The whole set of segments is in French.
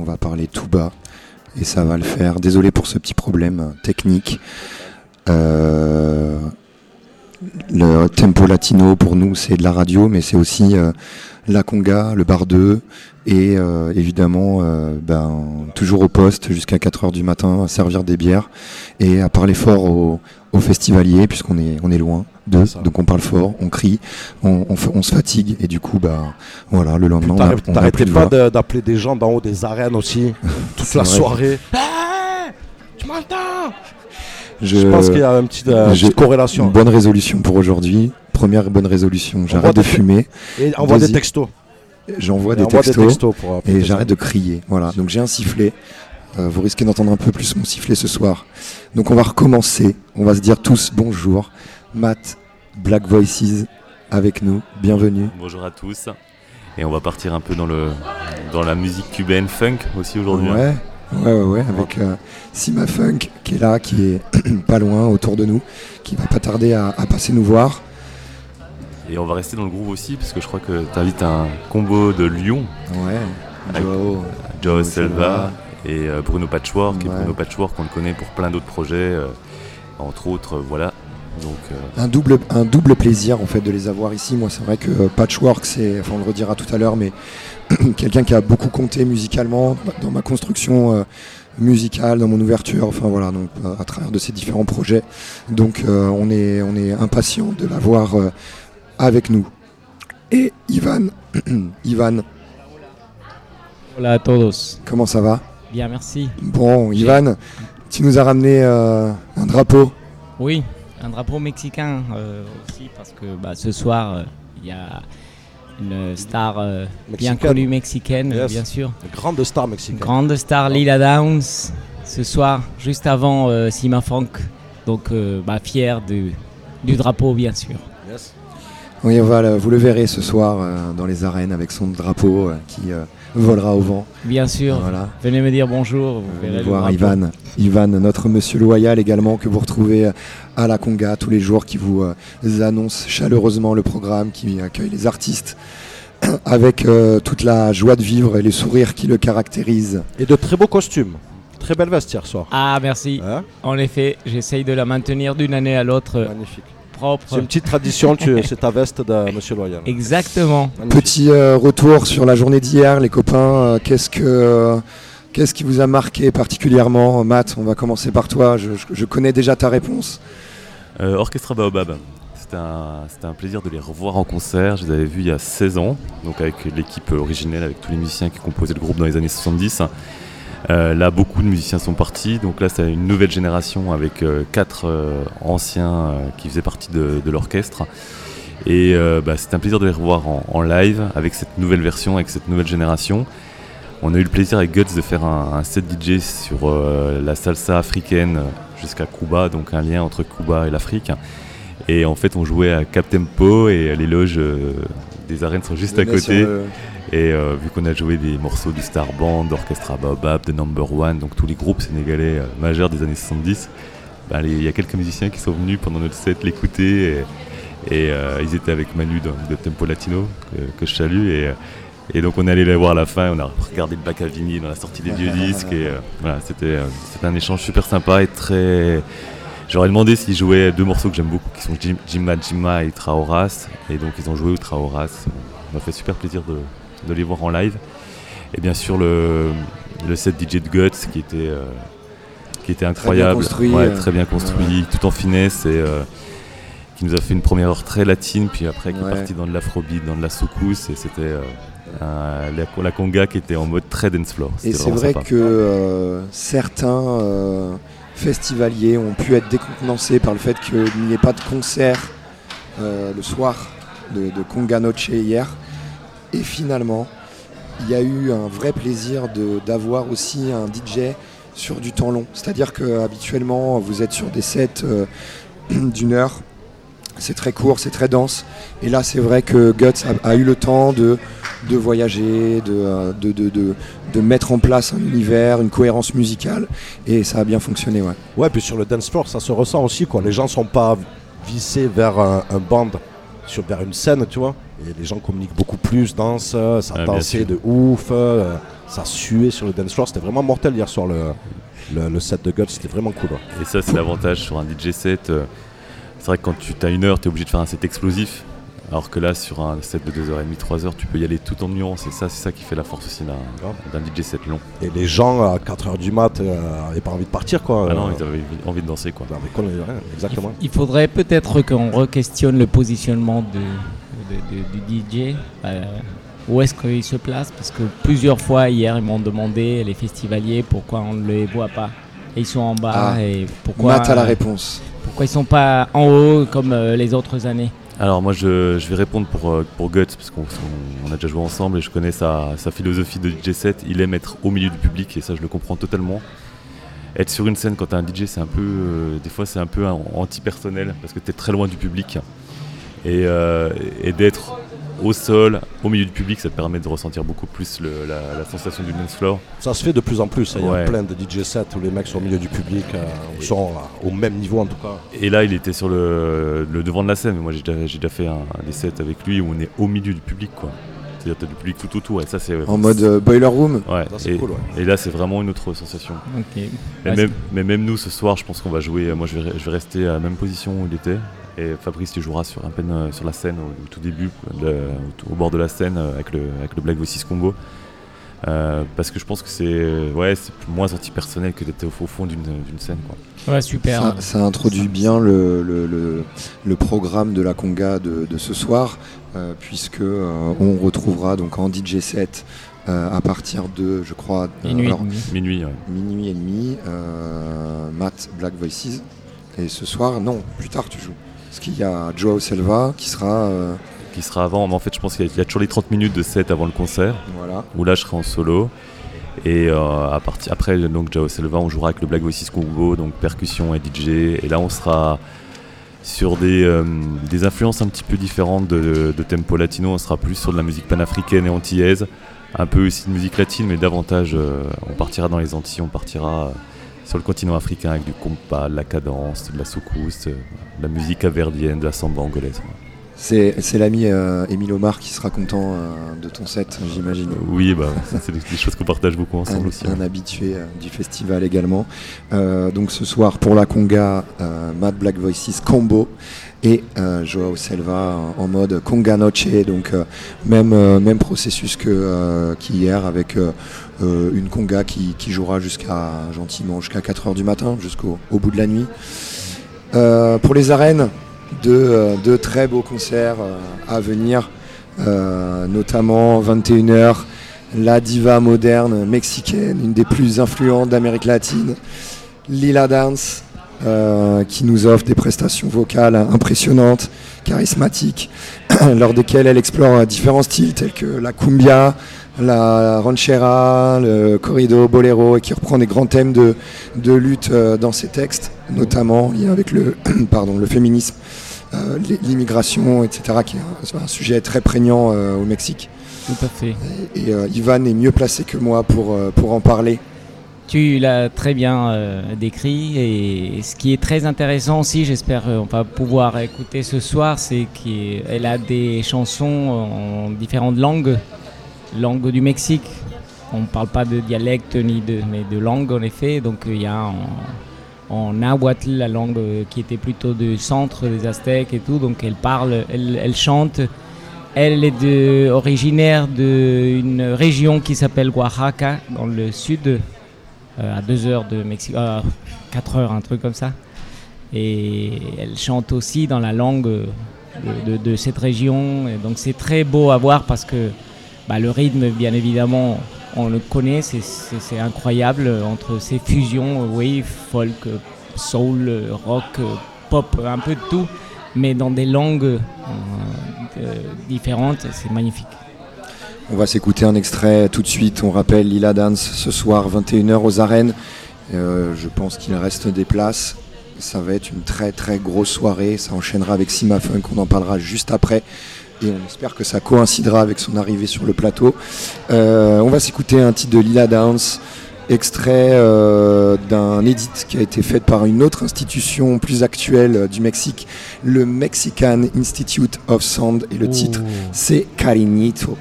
On va parler tout bas et ça va le faire. Désolé pour ce petit problème technique. Euh, le tempo latino pour nous c'est de la radio mais c'est aussi euh, la conga, le bar 2 et euh, évidemment ben, toujours au poste jusqu'à 4h du matin à servir des bières et à parler fort aux, festivaliers puisqu'on est, loin donc on parle fort, on crie, on, on, se fatigue et du coup bah voilà le lendemain. T'arrêtais pas d'appeler des gens d'en haut des arènes aussi toute la soirée. tu m'entends? Je, pense qu'il y a une petite, euh, corrélation. Une bonne résolution pour aujourd'hui. Première bonne résolution, j'arrête de fumer. Et envoie des textos. J'envoie des, textos, et j'arrête de crier. Voilà, donc j'ai un sifflet. Euh, vous risquez d'entendre un peu plus mon sifflet ce soir. Donc on va recommencer. On va se dire tous bonjour. Matt, Black Voices avec nous. Bienvenue. Bonjour à tous. Et on va partir un peu dans, le, dans la musique cubaine funk aussi aujourd'hui. Hein. Ouais. Ouais, ouais, ouais, avec euh, Sima Funk qui est là, qui est pas loin autour de nous, qui va pas tarder à, passer nous voir. Et on va rester dans le groove aussi, parce que je crois que tu invites un combo de Lyon. Ouais, Joe, Selva et euh, Bruno Patchwork. Et Bruno Patchwork, on le connaît pour plein d'autres projets, euh, entre autres, voilà, euh, un, double, un double plaisir en fait de les avoir ici. Moi c'est vrai que euh, Patchwork, c'est, enfin on le redira tout à l'heure, mais quelqu'un qui a beaucoup compté musicalement dans ma construction euh, musicale, dans mon ouverture, enfin voilà, donc à travers de ces différents projets. Donc on, est, on est impatient de l'avoir avec nous. Et Ivan, Ivan. Hola a todos. Comment ça va? Bien, merci. Bon, Ivan, tu nous as ramené un drapeau. Oui, un drapeau mexicain euh, aussi parce que bah, ce soir euh, il y a une star euh, bien connue mexicaine, bien sûr. Une grande star mexicaine. Grande star Lila Downs ce soir, juste avant Sima Funk. Donc, bah, fier du, du drapeau, bien sûr. Oui, voilà, vous le verrez ce soir dans les arènes avec son drapeau qui volera au vent. Bien sûr. Voilà. Venez me dire bonjour. Vous verrez voir Ivan, Ivan, notre monsieur loyal également que vous retrouvez à la Conga tous les jours, qui vous euh, annonce chaleureusement le programme, qui accueille les artistes avec euh, toute la joie de vivre et les sourires qui le caractérisent. Et de très beaux costumes. Très belle veste hier soir. Ah merci. Hein? En effet, j'essaye de la maintenir d'une année à l'autre. Magnifique. C'est une petite tradition, c'est ta veste de Monsieur Loyal. Exactement. Petit euh, retour sur la journée d'hier, les copains. Euh, qu'est-ce que euh, qu'est-ce qui vous a marqué particulièrement, Matt? On va commencer par toi. Je, connais déjà ta réponse. Orchestra Baobab. C'était un, un, plaisir de les revoir en concert. Je les avais vus il y a 16 ans, donc avec l'équipe originelle, avec tous les musiciens qui composaient le groupe dans les années 70. Euh, là, beaucoup de musiciens sont partis, donc là, c'est une nouvelle génération avec euh, quatre euh, anciens qui faisaient partie de, l'orchestre. Et bah, c'est un plaisir de les revoir en, live avec cette nouvelle version, avec cette nouvelle génération. On a eu le plaisir avec Guts de faire un, set DJ sur la salsa africaine jusqu'à Cuba, donc un lien entre Cuba et l'Afrique. Et en fait, on jouait à Cap Tempo et les loges des arènes sont juste à côté. Et euh, vu qu'on a joué des morceaux du Star Band, d'Orchestra Baobab, de Number One, donc tous les groupes sénégalais euh, majeurs des années 70, bah, il y a quelques musiciens qui sont venus pendant notre set l'écouter. Et, ils étaient avec Manu de, Tempo Latino, que, je salue. Et, donc on est allé les voir à la fin, on a regardé le bac à vinyle, on a sorti des vieux disques. Et voilà, c'était un échange super sympa et très J'aurais demandé s'ils jouaient deux morceaux que j'aime beaucoup, qui sont Jimma Jimma et Traoras. Et donc ils ont joué au Traoras. Ça m'a fait super plaisir de, les voir en live. Et bien sûr le, set DJ de Guts qui était, euh, qui était incroyable. Très bien construit, très bien construit tout en finesse. Et, euh, qui nous a fait une première heure très latine, puis après qui est parti dans de l'afrobeat, dans de la soukous, et c'était euh, la, conga qui était en mode très dance floor. Et c'est vrai que certains festivaliers ont pu être décontenancés par le fait qu'il n'y ait pas de concert euh, le soir de, Conga Noche hier. Et finalement, il y a eu un vrai plaisir d'avoir aussi un DJ sur du temps long. C'est-à-dire que habituellement, vous êtes sur des sets euh, d'une heure c'est très court, c'est très dense. Et là, c'est vrai que Guts a, eu le temps de, de voyager, de, de, de, de, mettre en place un univers, une cohérence musicale. Et ça a bien fonctionné. Ouais, ouais puis sur le dance floor, ça se ressent aussi. Quoi. Les gens sont pas vissés vers un, band, sur, vers une scène, tu vois. Et les gens communiquent beaucoup plus, dansent, ça ah, dansait de ouf, euh, ça suait sur le dance floor. C'était vraiment mortel hier soir, le, le, set de Guts. C'était vraiment cool. Et ça, c'est l'avantage sur un DJ set. Euh, c'est vrai que quand tu as une heure, tu es obligé de faire un set explosif. Alors que là, sur un set de 2h30, 3h, tu peux y aller tout en nuance. Et ça, c'est ça qui fait la force aussi d'un DJ set long. Et les gens, à 4h du mat, n'avaient euh, pas envie de partir, quoi. Ah non, ils avaient envie de danser, quoi. exactement. Il, faudrait peut-être qu'on re-questionne le positionnement du DJ. Euh, où est-ce qu'il se place? Parce que plusieurs fois, hier, ils m'ont demandé, les festivaliers, pourquoi on ne les voit pas? Et ils sont en bas. Ah, et pourquoi, Matt a la réponse. Pourquoi ils sont pas en haut comme euh, les autres années? Alors moi je, vais répondre pour, euh, pour Guts parce qu'on a déjà joué ensemble et je connais sa, philosophie de DJ set. Il aime être au milieu du public et ça je le comprends totalement. Être sur une scène quand tu un DJ c'est un peu euh, des fois c'est un peu anti-personnel parce que tu es très loin du public et, et d'être au sol, au milieu du public, ça te permet de ressentir beaucoup plus la, sensation du dance floor. Ça se fait de plus en plus, hein. il y a plein de DJ sets où les mecs sont au milieu du public, euh, sont au même niveau en tout cas. Et là, il était sur le, devant de la scène, moi j'ai déjà, fait un, des sets avec lui où on est au milieu du public. quoi. C'est-à-dire tu as du public tout autour et ça c'est en mode euh, boiler room. Ouais. et, cool, et, là c'est vraiment une autre sensation. Mais, même, mais, même, nous ce soir, je pense qu'on va jouer. Moi je vais, je vais rester à la même position où il était. Et Fabrice, tu joueras sur, un peine, euh, sur la scène au, tout début, au bord de la scène euh, avec le, avec le Black Voices combo. Euh, parce que je pense que c'est ouais, moins anti-personnel que d'être au, fond d'une scène. Quoi. Ouais, super. Ça, introduit bien le, le, le, programme de la conga de, de ce soir, puisque on retrouvera donc en DJ set à partir de, je crois, minuit, minuit, minuit et demi, Matt Black Voices. Et ce soir, non, plus tard tu joues. Parce qu'il y a Joao Selva qui sera. Euh, qui sera avant, mais en fait, je pense qu'il y, a toujours les 30 minutes de set avant le concert. Voilà. Où là, je serai en solo. Et euh, à partir, après, donc, Joao Selva, on jouera avec le Black Voices Combo, donc percussion et DJ. Et là, on sera sur des, euh, des influences un petit peu différentes de, tempo latino. On sera plus sur de la musique panafricaine et antillaise. Un peu aussi de musique latine, mais davantage, on partira dans les Antilles, on partira sur le continent africain avec du compas, de la cadence, de la soukous, de la musique caverdienne, de la samba angolaise. C'est, l'ami euh, Émile Omar qui sera content euh, de ton set, j'imagine. Oui, bah, c'est des, choses qu'on partage beaucoup ensemble aussi. Un habitué euh, du festival également. donc ce soir pour la conga, Mad Black Voices Combo et Joao Selva en mode conga noche, donc même, même processus que qu'hier avec euh, une conga qui, jouera jusqu'à gentiment jusqu'à 4h du matin, jusqu'au bout de la nuit. Euh, pour les arènes, deux, de très beaux concerts euh, à venir, notamment 21h, la diva moderne mexicaine, une des plus influentes d'Amérique latine, Lila Dance, qui nous offre des prestations vocales impressionnantes, charismatiques, lors desquelles elle explore différents styles tels que la cumbia, la ranchera, le corrido, bolero, et qui reprend des grands thèmes de, lutte euh, dans ses textes, notamment avec le, pardon, le féminisme, euh, l'immigration, etc., qui est un, sujet très prégnant euh, au Mexique. Tout à fait. Et, Ivan est mieux placé que moi pour, pour en parler. Tu l'as très bien euh, décrit et ce qui est très intéressant aussi, j'espère on va pouvoir écouter ce soir, c'est qu'elle a des chansons en différentes langues, langue du Mexique. On ne parle pas de dialecte ni de, mais de langue en effet. Donc il y a en, nahuatl, la langue qui était plutôt du centre des Aztèques et tout. Donc elle parle, elle, chante. Elle est de, originaire d'une région qui s'appelle Oaxaca, dans le sud euh, à 2 heures de Mexique, 4 heures, un truc comme ça. Et elle chante aussi dans la langue de, cette région. Et donc c'est très beau à voir parce que bah, le rythme, bien évidemment, on le connaît, c'est incroyable entre ces fusions wave, folk, soul, rock, pop, un peu de tout, mais dans des langues euh, différentes, c'est magnifique. On va s'écouter un extrait tout de suite. On rappelle Lila Dance ce soir 21h aux arènes. Euh, je pense qu'il reste des places. Ça va être une très très grosse soirée. Ça enchaînera avec Sima Funk. On en parlera juste après. Et on espère que ça coïncidera avec son arrivée sur le plateau. Euh, on va s'écouter un titre de Lila Dance, extrait euh, d'un edit qui a été fait par une autre institution plus actuelle du Mexique, le Mexican Institute of Sound. Et le titre, c'est Cariñito.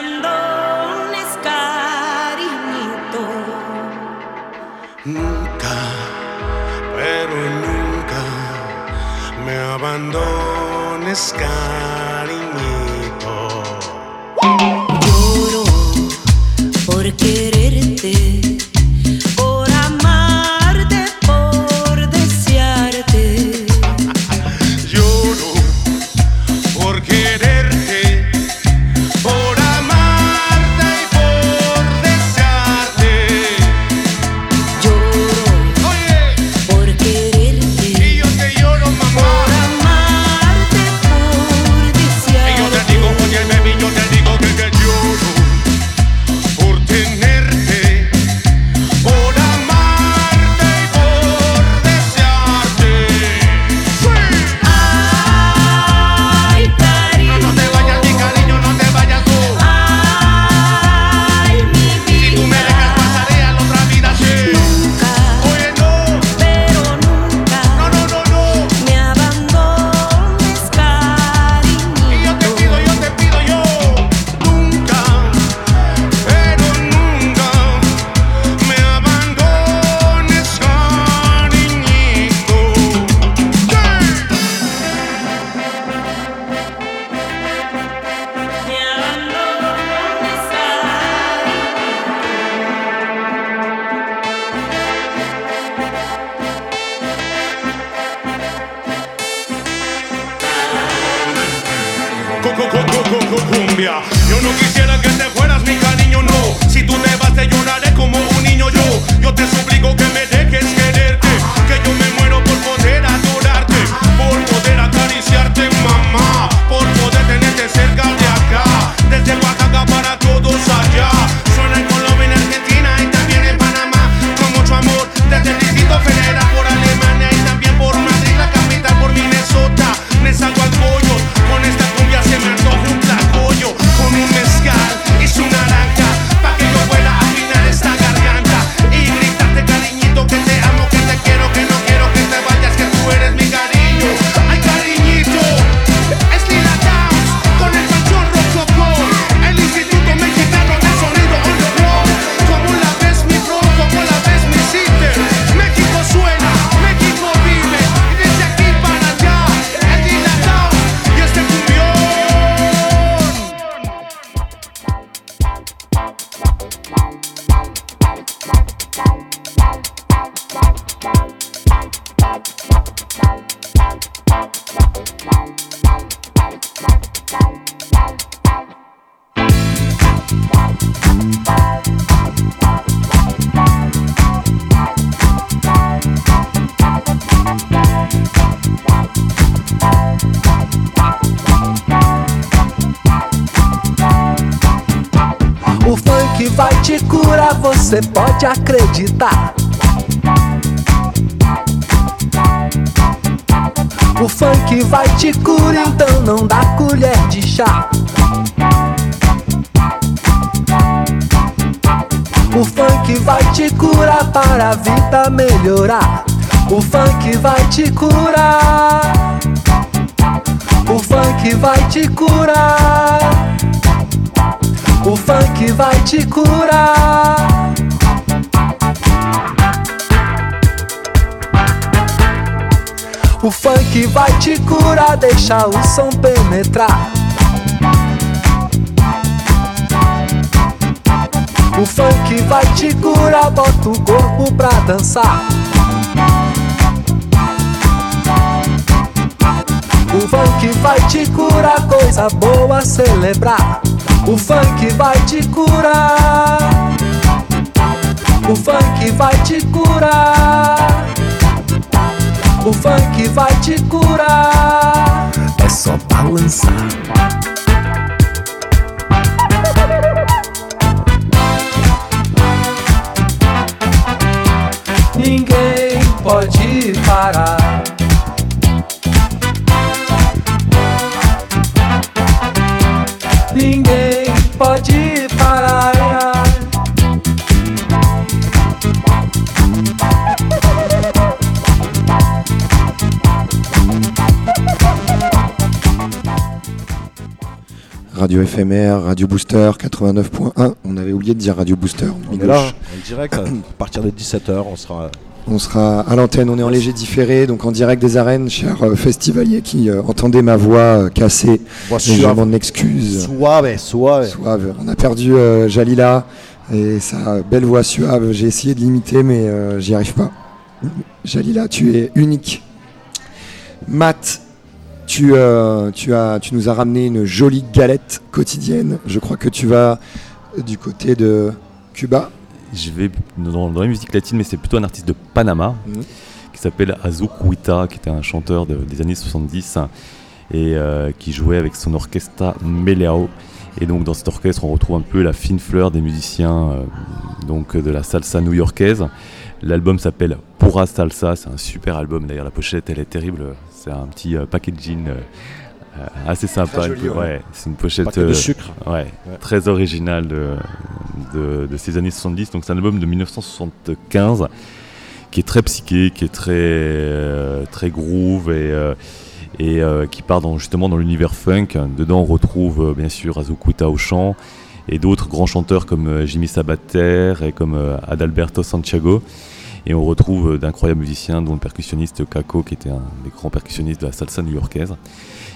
me abandones, cariñito. Lloro por quererte. vai te curar, você pode acreditar. O funk vai te curar, então não dá colher de chá. O funk vai te curar para a vida melhorar. O funk vai te curar. O funk vai te curar. O funk vai te curar. O funk vai te curar, deixa o som penetrar. O funk vai te curar, bota o corpo pra dançar. O funk vai te curar, coisa boa celebrar. O funk vai te curar. O funk vai te curar. O funk vai te curar. É só balançar. Ninguém pode parar. Ninguém pode parar. Radio FMR, Radio Booster 89.1. On avait oublié de dire Radio Booster. On est là, en direct, à partir de 17h, on sera. On sera à l'antenne, on est en léger différé, donc en direct des arènes, chers euh, festivaliers qui euh, entendez ma voix euh, cassée. Je m'en excuse. Suave, suave. Suave. On a perdu euh, Jalila et sa belle voix suave. J'ai essayé de l'imiter, mais euh, j'y arrive pas. Jalila, tu es unique. Matt, tu, tu, as, tu nous as ramené une jolie galette quotidienne. Je crois que tu vas du côté de Cuba. Je vais dans, dans la musique latine, mais c'est plutôt un artiste de Panama Mhm. qui s'appelle Azucuita, qui était un chanteur de- des années 70 et euh, qui jouait avec son orchestra Meleao. Et donc dans cet orchestre, on retrouve un peu la fine fleur des musiciens euh, donc de la salsa new-yorkaise. L'album s'appelle Pura Salsa, c'est un super album. D'ailleurs, la pochette, elle est terrible. C'est un petit euh, packaging assez sympa. Joli, ouais. ouais, c'est une pochette de euh, sucre. Ouais, très original de, de, de ces années 70. Donc c'est un album de 1975 qui est très psyché, qui est très, euh, très groove et, euh, et euh, qui part dans, justement dans l'univers funk. Dedans on retrouve euh, bien sûr Azukuta au chant et d'autres grands chanteurs comme euh, Jimmy Sabater et comme euh, Adalberto Santiago. Et on retrouve euh, d'incroyables musiciens, dont le percussionniste Kako, qui était un des grands percussionnistes de la salsa new-yorkaise.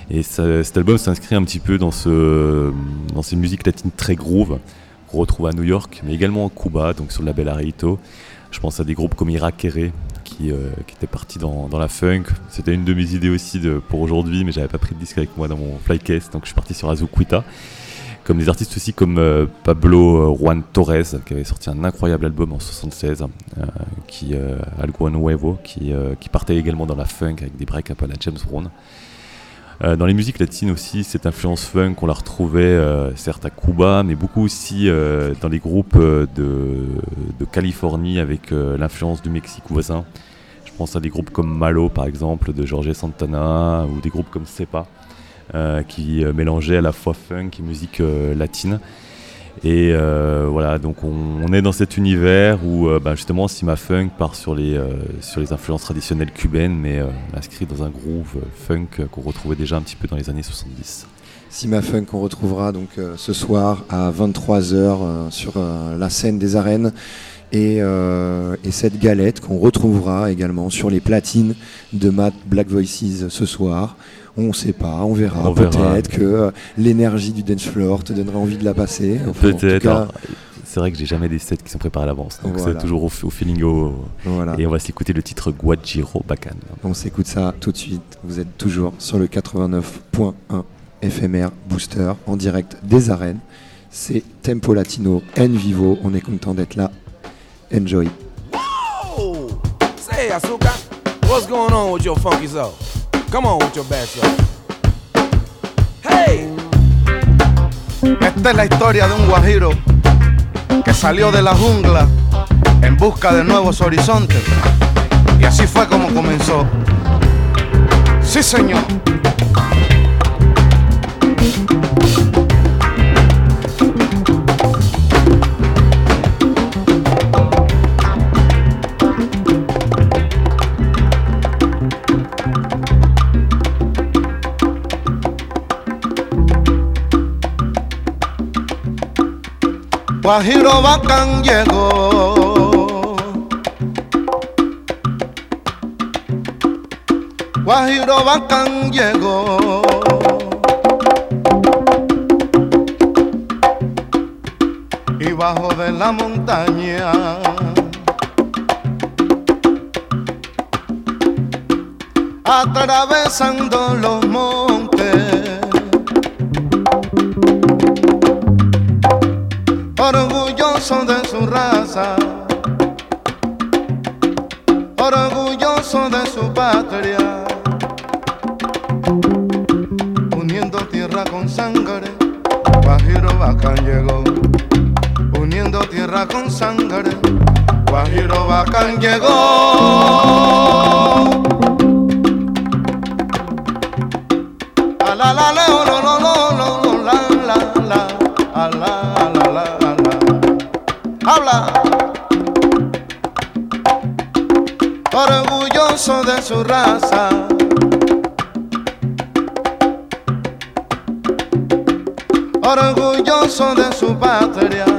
Et cet album s'inscrit un petit peu dans, ce, dans ces musiques latines très groove qu'on retrouve à New York, mais également à Cuba, donc sur le label Arito. Je pense à des groupes comme Ira Kere, qui, euh, qui étaient partis dans, la funk. C'était une de mes idées aussi pour aujourd'hui, mais j'avais pas pris de disque avec moi dans mon flycase, donc je suis parti sur Azuquita. Comme des artistes aussi comme euh, Pablo euh, Juan Torres, qui avait sorti un incroyable album en 76, euh, qui, euh, Algo Nuevo, qui, qui partait également dans la funk avec des breaks un peu à la James Brown. Euh, dans les musiques latines aussi, cette influence funk, on la retrouvait euh, certes à Cuba, mais beaucoup aussi euh, dans les groupes de, Californie avec l'influence du Mexique voisin. Je pense à des groupes comme Malo par exemple, de Jorge Santana, ou des groupes comme Cepa, qui mélangeaient à la fois funk et musique latine. Et euh, voilà, donc on, on est dans cet univers où euh, bah, justement Sima Funk part sur les, euh, influences traditionnelles cubaines, mais inscrit dans un groove funk qu'on retrouvait déjà un petit peu dans les années 70. Sima Funk qu'on retrouvera donc ce soir à 23h sur la scène des arènes. Et cette galette qu'on retrouvera également sur les platines de Matt Black Voices ce soir. On ne sait pas, on verra. Peut-être que euh, l'énergie du dance floor te donnera envie de la passer. Enfin, Peut-être. C'est vrai que j'ai jamais des sets qui sont préparés à l'avance, donc Voilà. c'est toujours au, au feeling. Au... voilà. Et on va s'écouter le titre Guajiro Bacan. On s'écoute ça tout de suite. Vous êtes toujours sur le 89.1 FMR Booster en direct des arènes. C'est Tempo Latino en vivo. On est content d'être là. Enjoy. Say, Asuka, what's going on with your funky soul? Come on with your. Hey! Esta es la historia de un guajiro que salió de la jungla en busca de nuevos horizontes. Y así fue como comenzó. Sí, señor. Guajiro Bacán llegó. Guajiro Bacán llegó. Y bajo de la montaña. Atravesando los montes orgulloso de su raza, orgulloso de su patria, uniendo tierra con sangre, Guajiro Bacán llegó, uniendo tierra con sangre, Guajiro Bacán llegó. orgulloso de su raza. Orgulloso de su patria.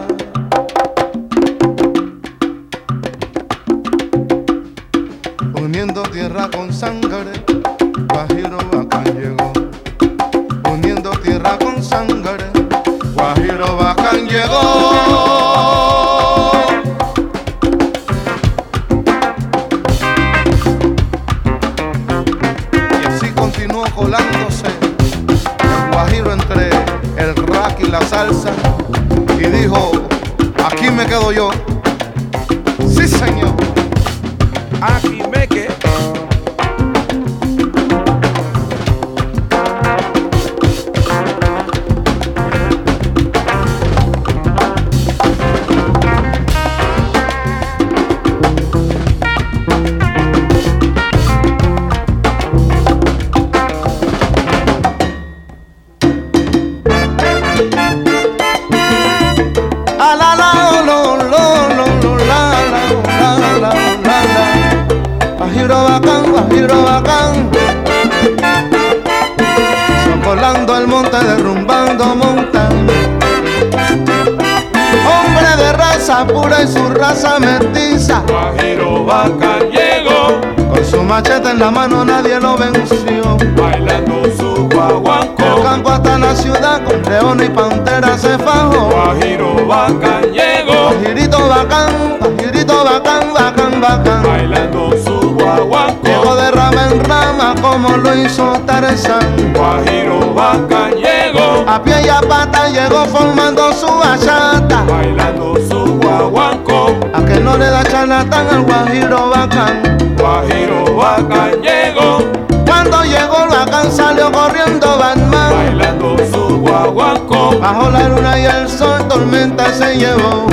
A pie y a pata llegó formando su bachata. Bailando su guaguanco. A que no le da charlatán al guajiro bacán. Guajiro bacán llegó. Cuando llegó bacán salió corriendo Batman. Bailando su guaguanco. Bajo la luna y el sol tormenta se llevó.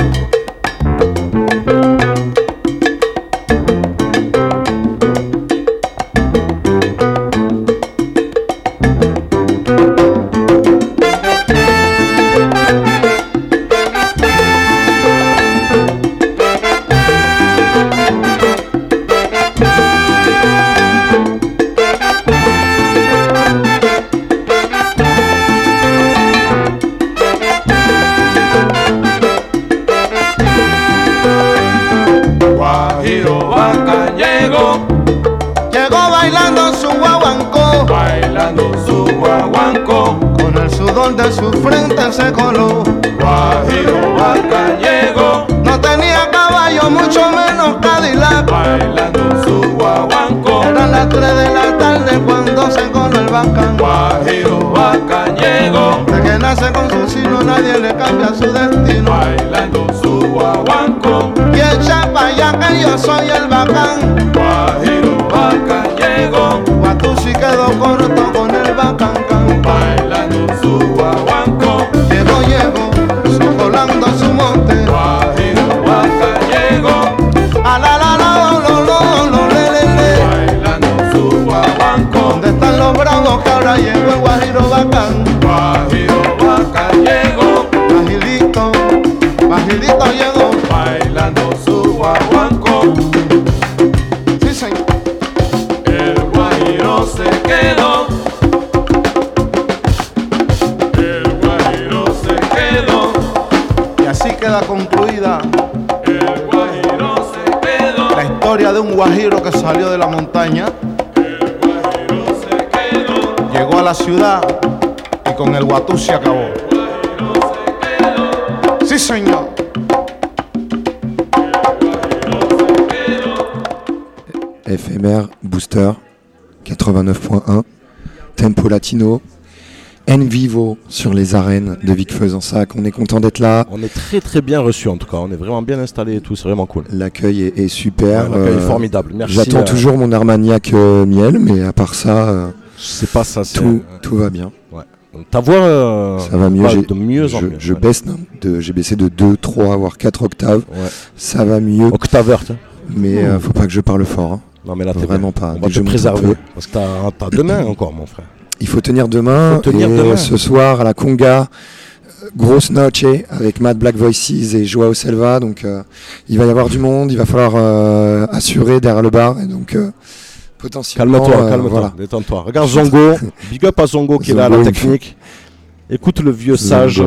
Salió de la montaña, llegó a la ciudad y con el guatú se acabó. Sí, señor. FMR Booster 89.1, Tempo Latino, En Vivo sur les arènes de Vic Faisansac. On est content d'être là. On est très très bien reçu en tout cas, on est vraiment bien installé et tout, c'est vraiment cool. L'accueil est, est super. Ouais, l'accueil est Euh, formidable. Merci, J'attends euh, toujours mon Armagnac euh, miel, mais à part ça, euh, C'est pas ça, tout, tout va bien. Ouais. Donc, ta voix Ça va mieux. de mieux en je, mieux. je ouais. baisse, non, de- j'ai baissé de 2, 3, voire 4 octaves. Ça va mieux. Octaveur, tiens. Mais euh, faut pas que je parle fort. hein. Non mais là t'es Vraiment bien. pas. On va te préserver. Parce que t'as t'as demain encore mon frère. Il faut tenir demain. Faut tenir et demain. ce soir à la Conga, euh, grosse noche avec Mad Black Voices et Joao Selva. Donc euh, il va y avoir du monde. Il va falloir euh, assurer derrière le bar. Et donc euh, potentiellement. Calme-toi, calme-toi, voilà. détends-toi. Regarde Zongo, big up à Zongo qui est là à la technique. Écoute le vieux sage.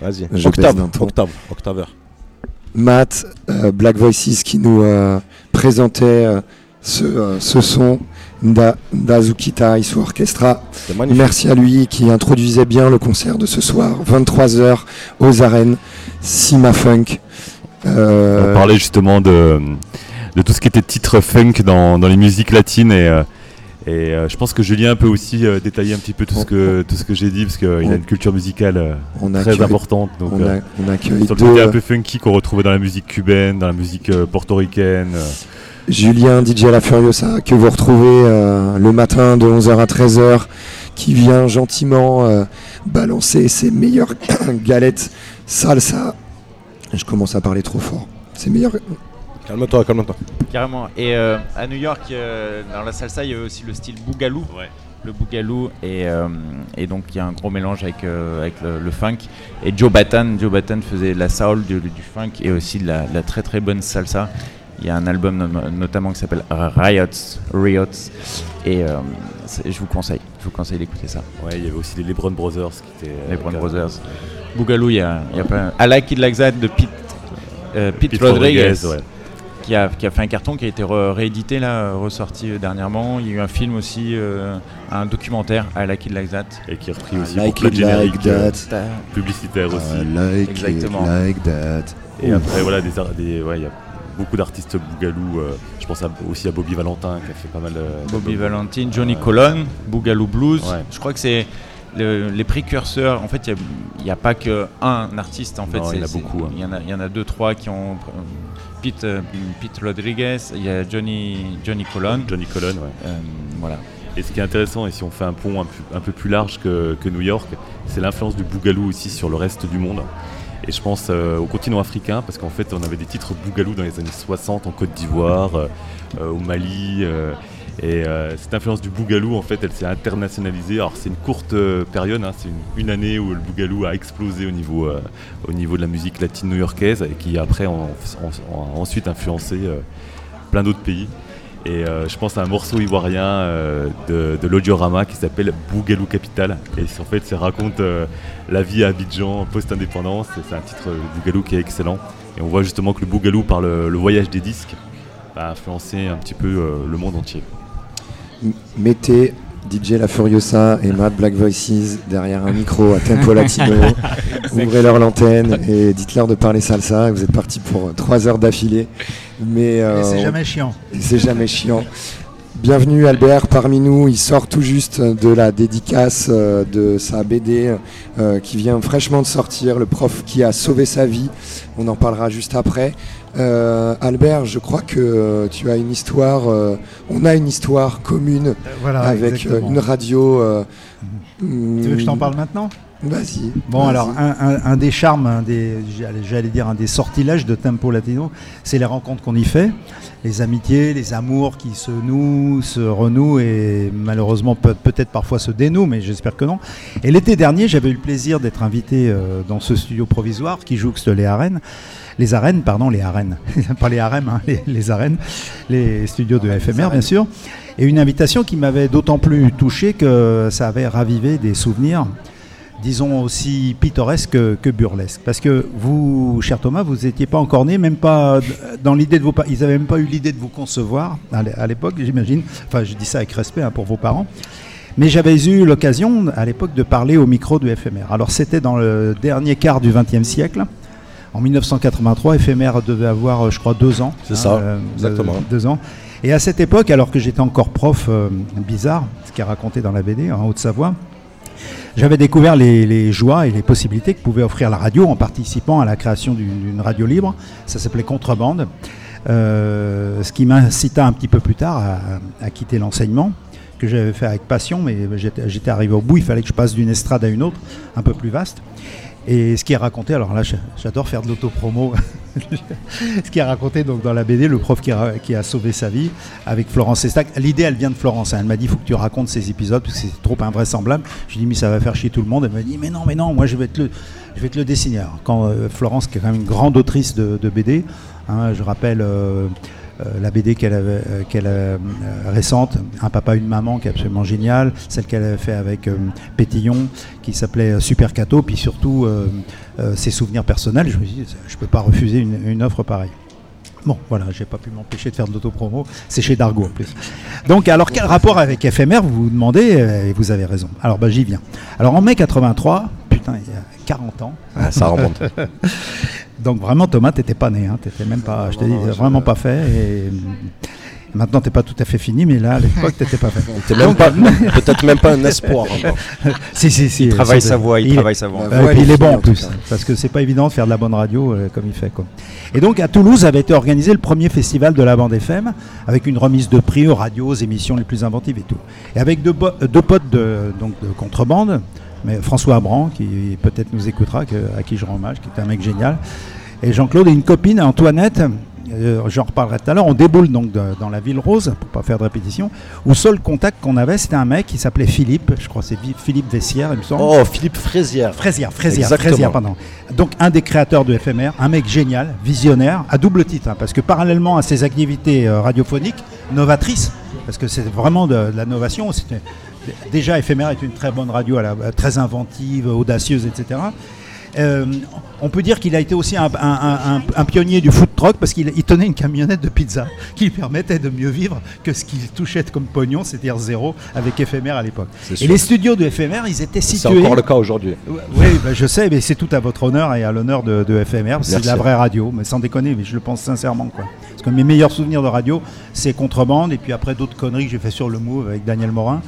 Vas-y, octave, octaveur. Matt, Black Voices qui nous présentait ce, ce son d'Azukita Isu Orchestra. Merci à lui qui introduisait bien le concert de ce soir, 23h aux arènes, Sima Funk. Euh, On parlait justement de, de tout ce qui était titre funk dans, dans les musiques latines et, euh, et euh, je pense que Julien peut aussi détailler un petit peu tout ce que, tout ce que j'ai dit parce qu'il a une culture musicale on très accueille- importante. Donc, on, a- on sur le côté un peu funky qu'on retrouvait dans la musique cubaine, dans la musique portoricaine. Julien DJ La Furiosa que vous retrouvez euh, le matin de 11h à 13h qui vient gentiment euh, balancer ses meilleures galettes salsa. Je commence à parler trop fort. Ses meilleures Calme-toi, calme-toi. Carrément. Et euh, à New York, euh, dans la salsa, il y a aussi le style boogaloo. Le boogaloo et, euh, et donc il y a un gros mélange avec, euh, avec le, le funk. Et Joe Batan, Joe Batan faisait de la soul, du, du funk et aussi de la, de la très très bonne salsa. Il y a un album notamment qui s'appelle Riots, Riots et euh, je vous conseille, je vous conseille d'écouter ça. Ouais, il y avait aussi les LeBron Brothers qui étaient. euh, Les Brown qui- Brothers. Boogaloo, il y a, il y a pas. I Like It Like That de Pete, euh, Pete, Pete Rodriguez, Rodriguez, ouais. qui, a, qui a fait un carton qui a été re- réédité, là, ressorti dernièrement. Il y a eu un film aussi, euh, un documentaire, I Like It Like That. Et qui est repris I aussi like pour le it générique like that. publicitaire aussi. I like Exactement. it like that. Et après, voilà, des, des, ouais, il y a beaucoup d'artistes bougalou. euh, je pense à- aussi à Bobby Valentin qui a fait pas mal. euh, Bobby d'albums. Valentine, Johnny. Colon, Boogaloo Blues. Ouais. Je crois que c'est le- les précurseurs. En fait, il n'y a, pas que un artiste. En fait, Non, il y en a beaucoup, hein. Il y, en a- il y en a deux, trois qui ont. euh, Pete, Pete Rodriguez, il y a Johnny, Johnny Colon. Johnny Colon, ouais. Voilà. Et ce qui est intéressant, et si on fait un pont un peu, un peu plus large que, que New York, c'est l'influence du bougalou aussi sur le reste du monde. Et je pense euh, au continent africain, parce qu'en fait, on avait des titres bougalou dans les années 60 en Côte d'Ivoire, euh, euh, au Mali. et cette influence du bougalou, en fait, elle s'est internationalisée. Alors, c'est une courte période, hein, c'est une, année où le bougalou a explosé au niveau, au niveau de la musique latine new-yorkaise, et qui après ont ensuite influencé plein d'autres pays. Et euh, je pense à un morceau ivoirien euh, de, de l'Audiorama qui s'appelle Bougalou Capital. Et c'est- en fait, ça raconte euh, la vie à Abidjan post-indépendance. C'est un titre euh, Bougalou qui est excellent. Et on voit justement que le Bougalou, par le, le voyage des disques, a influencé un petit peu euh, le monde entier. M- Mettez DJ La Furiosa et Mad Black Voices derrière un micro à Tempo Latino. Ouvrez leur l'antenne et dites-leur de parler salsa. Vous êtes parti pour 3 heures d'affilée. Mais euh, c'est jamais chiant. c'est jamais chiant. Bienvenue Albert parmi nous. Il sort tout juste de la dédicace euh, de sa BD euh, qui vient fraîchement de sortir. Le prof qui a sauvé sa vie. On en parlera juste après. Euh, Albert, je crois que euh, tu as une histoire. euh, on a une histoire commune voilà, avec euh, exactement. une radio. euh, Tu veux que je t'en parle maintenant? Vas-y. Bon, alors, un, un- un des charmes, un des, j'allais dire un des sortilèges de Tempo Latino, c'est les rencontres qu'on y fait, les amitiés, les amours qui se nouent, se renouent et malheureusement peut- peut-être parfois se dénouent, mais j'espère que non. Et l'été dernier, j'avais eu le plaisir d'être invité euh, dans ce studio provisoire qui jouxte les arènes. Les arènes, pardon, les arènes, pas les harems, hein, les, les arènes, les studios de FMR bien sûr. Et une invitation qui m'avait d'autant plus touché que ça avait ravivé des souvenirs disons aussi pittoresque que, que burlesque. Parce que vous, cher Thomas, vous n'étiez pas encore né, même pas dans l'idée de vos parents. Ils n'avaient même pas eu l'idée de vous concevoir à l'é- à l'époque, j'imagine. Enfin, je dis ça avec respect hein, pour vos parents. Mais j'avais eu l'occasion à l'époque de parler au micro du FMR. Alors c'était dans le dernier quart du XXe siècle. En 1983, FMR devait avoir, euh, je crois, deux ans. C'est ça, euh, exactement. deux ans. Et à cette époque, alors que j'étais encore prof euh, bizarre, ce qui est raconté dans la BD en Haute-Savoie, j'avais découvert les, joies et les possibilités que pouvait offrir la radio en participant à la création d'une radio libre. Ça s'appelait Contrebande. Euh, ce qui m'incita un petit peu plus tard à, quitter l'enseignement, que j'avais fait avec passion, mais j'étais arrivé au bout. Il fallait que je passe d'une estrade à une autre, un peu plus vaste. Et ce qui est raconté, alors là, j'a- j'adore faire de l'autopromo. ce qui est raconté donc dans la BD, le prof qui a, sauvé sa vie avec Florence Estac. L'idée, elle vient de Florence. hein. Elle m'a dit, il faut que tu racontes ces épisodes parce que c'est trop invraisemblable. Je lui ai dit, mais ça va faire chier tout le monde. Elle m'a dit, mais non, mais non, moi je vais te le, je quand euh, Florence, qui est quand même une grande autrice de, BD, hein, je rappelle. euh, la BD qu'elle avait, euh, qu'elle euh, récente, Un papa, une maman, qui est absolument géniale, celle qu'elle avait fait avec euh, Pétillon, qui s'appelait euh, Super Cato, puis surtout euh, euh, ses souvenirs personnels. Je me dit, je peux pas refuser une, offre pareille. Bon, voilà, j'ai pas pu m'empêcher de faire de l'autopromo. C'est chez Dargo en plus. Donc, alors quel rapport avec FMR Vous vous demandez, euh, et vous avez raison. Alors, bah, j'y viens. Alors, en mai 83, il y a 40 ans. Ah, ça remonte. Donc, vraiment, Thomas, t'étais pas né. Hein, t'étais même pas, je te dis, non, je- vraiment pas fait. Et maintenant, t'es pas tout à fait fini, mais là, à l'époque, t'étais pas fait. T'es même pas- peut-être même pas un espoir encore. si, si, si. Il travaille sa voix, il travaille sa voix. euh, puis il est bon en plus, parce que c'est pas évident de faire de la bonne radio euh, comme il fait. Quoi. Et donc à Toulouse avait été organisé le premier festival de la bande FM, avec une remise de prix aux radios, aux émissions les plus inventives et tout. Et avec deux, bo- deux potes de, donc, de contrebande, mais François Abran, qui peut-être nous écoutera, que- à qui je rends hommage, qui est un mec génial, et Jean-Claude et une copine, Antoinette, euh, j'en reparlerai tout à l'heure, on déboule donc de- dans la ville rose, pour pas faire de répétition, où seul contact qu'on avait, c'était un mec qui s'appelait Philippe, je crois que c'est Philippe Vessière, il me semble. Oh, Philippe Fraisière. Fraisière, Fraisière. Fraisière, pardon. Donc un des créateurs de FMR, un mec génial, visionnaire, à double titre, hein, parce que parallèlement à ses activités euh, radiophoniques, novatrices, parce que c'est vraiment de, de la novation, c'était déjà FMR est une très bonne radio, à la- très inventive, audacieuse, etc. Euh, on peut dire qu'il a été aussi un, un- un- un- un pionnier du food truck parce qu'il il tenait une camionnette de pizza qui lui permettait de mieux vivre que ce qu'il touchait comme pognon, c'est-à-dire zéro avec FMR à l'époque. C'est Et les studios de FMR, ils étaient C'est situés. encore le cas aujourd'hui. Oui, bah, je sais, mais c'est tout à votre honneur et à l'honneur de, de que C'est de la vraie radio, mais sans déconner, mais je le pense sincèrement. Quoi. Parce que mes meilleurs souvenirs de radio, c'est Contrebande, et puis après d'autres conneries que j'ai fait sur le Move avec Daniel Morin.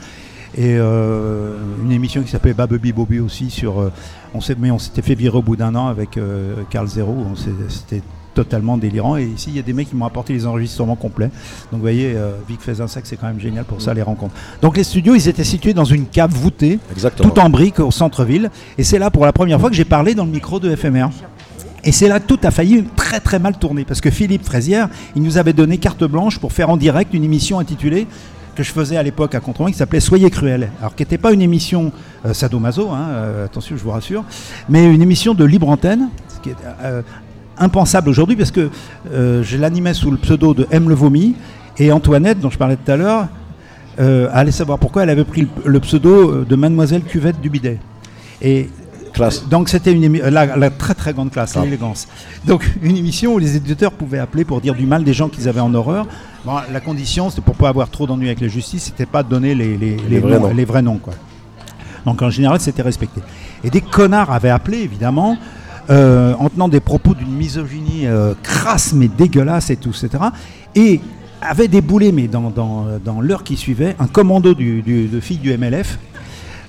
Et euh, une émission qui s'appelait Babubi Bobby aussi sur. euh, on s'est, mais on s'était fait virer au bout d'un an avec euh, Carl Zero. C'était totalement délirant. Et ici, il y a des mecs qui m'ont apporté les enregistrements complets. Donc vous voyez, euh, Vic Fezensac, c'est quand même génial pour ça, les rencontres. Donc les studios, ils étaient situés dans une cave voûtée, Exactement. tout en briques au centre-ville. Et c'est là pour la première fois que j'ai parlé dans le micro de FMR. Et c'est là que tout a failli très très mal tourner parce que Philippe Fraisière, il nous avait donné carte blanche pour faire en direct une émission intitulée que je faisais à l'époque à Contrebande qui s'appelait Soyez cruel. Alors qui n'était pas une émission euh, sadomaso, hein, euh, attention je vous rassure, mais une émission de libre antenne, ce qui est euh, impensable aujourd'hui parce que euh, je l'animais sous le pseudo de M le vomi et Antoinette dont je parlais tout à l'heure allait savoir pourquoi elle avait pris le, le pseudo de Mademoiselle Cuvette du bidet. Et donc c'était une émi- la, la très très grande classe, l'élégance. Donc une émission où les éditeurs pouvaient appeler pour dire du mal des gens qu'ils avaient en horreur. Bon, la condition, c'était pour pas avoir trop d'ennuis avec la justice, c'était pas de donner les, les, les vrais noms- noms. les vrais noms. Quoi. Donc en général, c'était respecté. Et des connards avaient appelé, évidemment, euh, en tenant des propos d'une misogynie euh, crasse mais dégueulasse et tout, etc. Et avait déboulé, mais dans, dans, dans l'heure qui suivait, un commando du, du- de filles du MLF,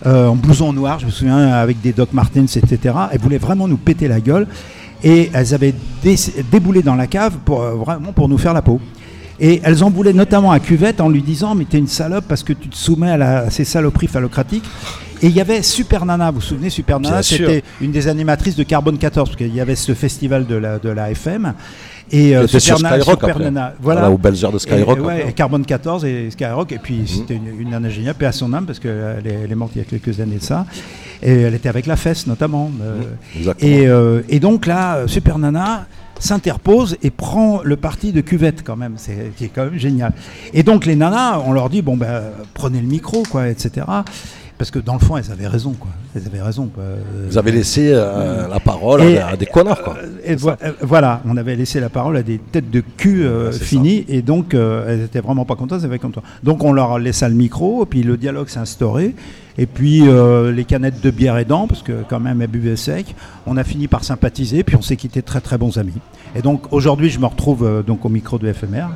euh, en blouson noir, je me souviens, avec des Doc Martens, etc. Elles voulaient vraiment nous péter la gueule. Et elles avaient dé- déboulé dans la cave pour, euh, vraiment pour nous faire la peau. Et elles en voulaient notamment à Cuvette en lui disant Mais t'es une salope parce que tu te soumets à, la- à ces saloperies phallocratiques. Et il y avait Super Nana, vous vous souvenez, Super Nana, c'était une des animatrices de Carbone 14, parce qu'il y avait ce festival de la, de la FM. Et euh, sur Skyrock après. Nana, Voilà, voilà. aux belles heures de Skyrock Et, ouais, après. et Carbone 14 et Skyrock. Et puis c'était une, une nana géniale, paix à son âme, parce qu'elle est, elle est morte il y a quelques années de ça. Et elle était avec la fesse notamment. euh, et, euh, et donc là, Super Nana s'interpose et prend le parti de cuvette quand même, c'est qui est quand même génial. Et donc les nanas, on leur dit bon ben prenez le micro quoi, etc. parce que dans le fond, elles avaient raison, quoi. Elles avaient raison. quoi. Euh, Vous avez laissé euh, la parole à Et, des- à, des connards, quoi. euh, et vo- euh, voilà, on avait laissé la parole à des têtes de cul euh, finies, et donc euh, elles étaient vraiment pas contentes, elles avaient. Donc on leur laissa le micro, et puis le dialogue s'est instauré, et puis euh, les canettes de bière aidant, parce que quand même elles buvaient sec, on a fini par sympathiser, puis on s'est quitté très très bons amis. Et donc aujourd'hui, je me retrouve euh, donc au micro de FMR.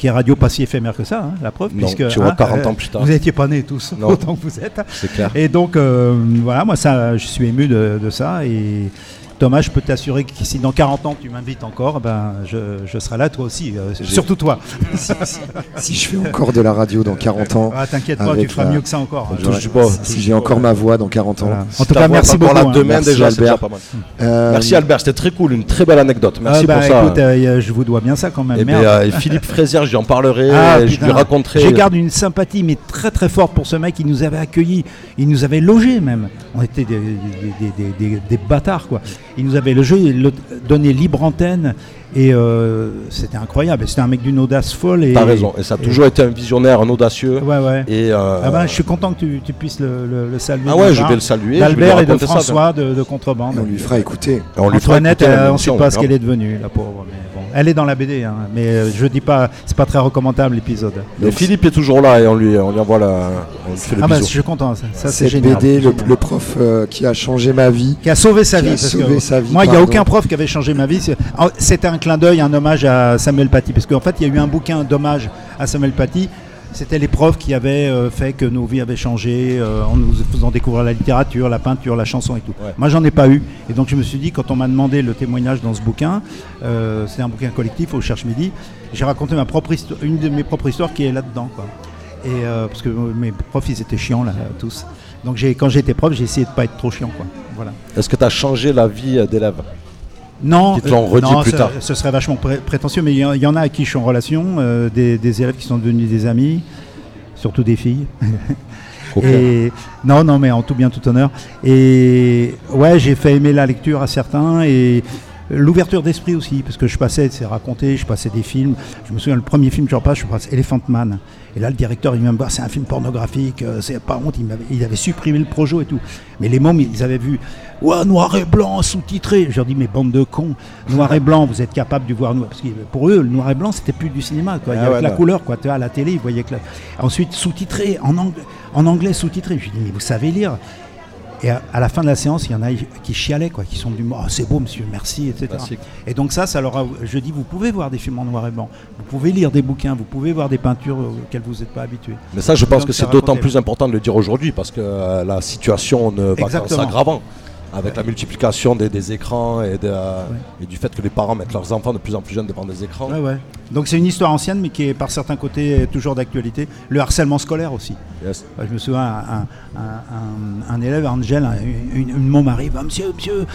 Qui est radio pas si éphémère que ça, hein, la preuve. Non, puisque, tu vois, hein, 40 ans plus tard. Vous n'étiez pas nés tous, Non. autant que vous êtes. C'est clair. Et donc, euh, voilà, moi, ça, je suis ému de, de ça. Et Thomas, je peux t'assurer que si dans 40 ans tu m'invites encore, ben, je, je serai là, toi aussi. euh, surtout toi. si, si- si je fais encore de la radio dans 40 ans. Ah, t'inquiète pas, tu feras la- mieux que ça encore. J'aurai- Touche du bois, si j'ai encore ma voix dans 40 ans. Voilà. En tout cas, merci beaucoup, là hein. demain, Merci, déjà, Albert. déjà pas mal. Euh, Merci Albert, c'était très cool, une très belle anecdote. Merci Ah, bah, pour ça. écoute, euh, je vous dois bien ça quand même. Et, merde. euh, et Philippe Fraisière, j'y en parlerai, Ah, je putain. lui raconterai. Je garde une sympathie, mais très très forte pour ce mec. Il nous avait accueillis, il nous avait logés même. On était des, des- des- des- des- des bâtards, quoi. Il nous avait logés, le- donné libre antenne, et euh, c'était incroyable. C'était un mec d'une audace folle. T'as raison, et ça a toujours été un visionnaire, un audacieux. Ouais, ouais. Et, euh, Ah ben, je suis content que tu, tu puisses le, le- le saluer. Ah ouais, je vais le saluer, D'Albert et de ça, François de, de Contrebande. on lui fera écouter. on lui fera écouter euh, on ne sait pas ce qu'elle est devenue, la pauvre. Mais elle est dans la BD, hein, mais euh, je dis pas, c'est pas très recommandable l'épisode. Mais Philippe est toujours là et on lui, on lui envoie la. On lui fait le Ah bah, bisou. je suis content, ça, ça, c'est génial. BD, le, le prof euh, qui a changé ma vie. Qui a sauvé sa Qui vie. a parce sauvé que sa vie, moi, il n'y a aucun prof qui avait changé ma vie. C'est- C'était un clin d'œil, un hommage à Samuel Paty. Parce qu'en fait, il y a eu un bouquin d'hommage à Samuel Paty. C'était les profs qui avaient euh, fait que nos vies avaient changé euh, en nous faisant découvrir la littérature, la peinture, la chanson et tout. Ouais. Moi, j'en ai pas eu. Et donc, je me suis dit, quand on m'a demandé le témoignage dans ce bouquin, euh, c'est un bouquin collectif au Cherche Midi, j'ai raconté ma propre histo- une de mes propres histoires qui est là-dedans. quoi. Et euh, parce que mes profs, ils étaient chiants, là, tous. Donc, j'ai- quand j'étais prof, j'ai essayé de pas être trop chiant. Quoi. Voilà. Est-ce que tu as changé la vie d'élève? Non, Qui te l'ont euh, redit non, plus ce- tard. Ce serait vachement pré- prétentieux, mais il y, en- il y en a à qui je suis en relation, euh, des, des élèves qui sont devenus des amis, surtout des filles. Et non, non, mais en tout bien, tout honneur. Et ouais, j'ai fait aimer la lecture à certains et l'ouverture d'esprit aussi, parce que je passais, c'est raconté, je passais des films. Je me souviens, le premier film que je repasse, je passe Elephant Man. Et là, le directeur, il vient me voir, c'est un film pornographique, euh, c'est pas honte, il, avait supprimé le projet et tout. Mais les mômes, ils avaient vu, ouais, noir et blanc, sous-titré. Je leur dis, mais bande de cons, noir et blanc, vous êtes capable de voir noir. Parce que pour eux, le noir et blanc, c'était plus du cinéma, quoi. Il y Ah avait ouais, la non. couleur, quoi. Tu vois, à la télé, ils voyaient que la- Ensuite, sous-titré, en, en anglais sous-titré. Je lui dis, mais vous savez lire? Et à, à la fin de la séance, il y en a qui chialaient, quoi, qui sont du oh, c'est beau, monsieur, merci, etc. Classique. Et donc ça, ça leur a- je dis, vous pouvez voir des films en noir et blanc, vous pouvez lire des bouquins, vous pouvez voir des peintures auxquelles vous n'êtes pas habitué. Mais ça, je pense Donc, que c'est d'autant plus important de le dire aujourd'hui parce que euh, la situation ne va qu'en s'aggravant. Avec la multiplication des, des écrans et, de, euh, et du fait que les parents mettent leurs enfants de plus en plus jeunes devant des écrans. Ouais. Donc c'est une histoire ancienne, mais qui est par certains côtés toujours d'actualité. Le harcèlement scolaire aussi. Yes. Bah, Je me souviens, un, un- un- un élève, Angel, un- une, une môme arrive, Ah, monsieur, monsieur,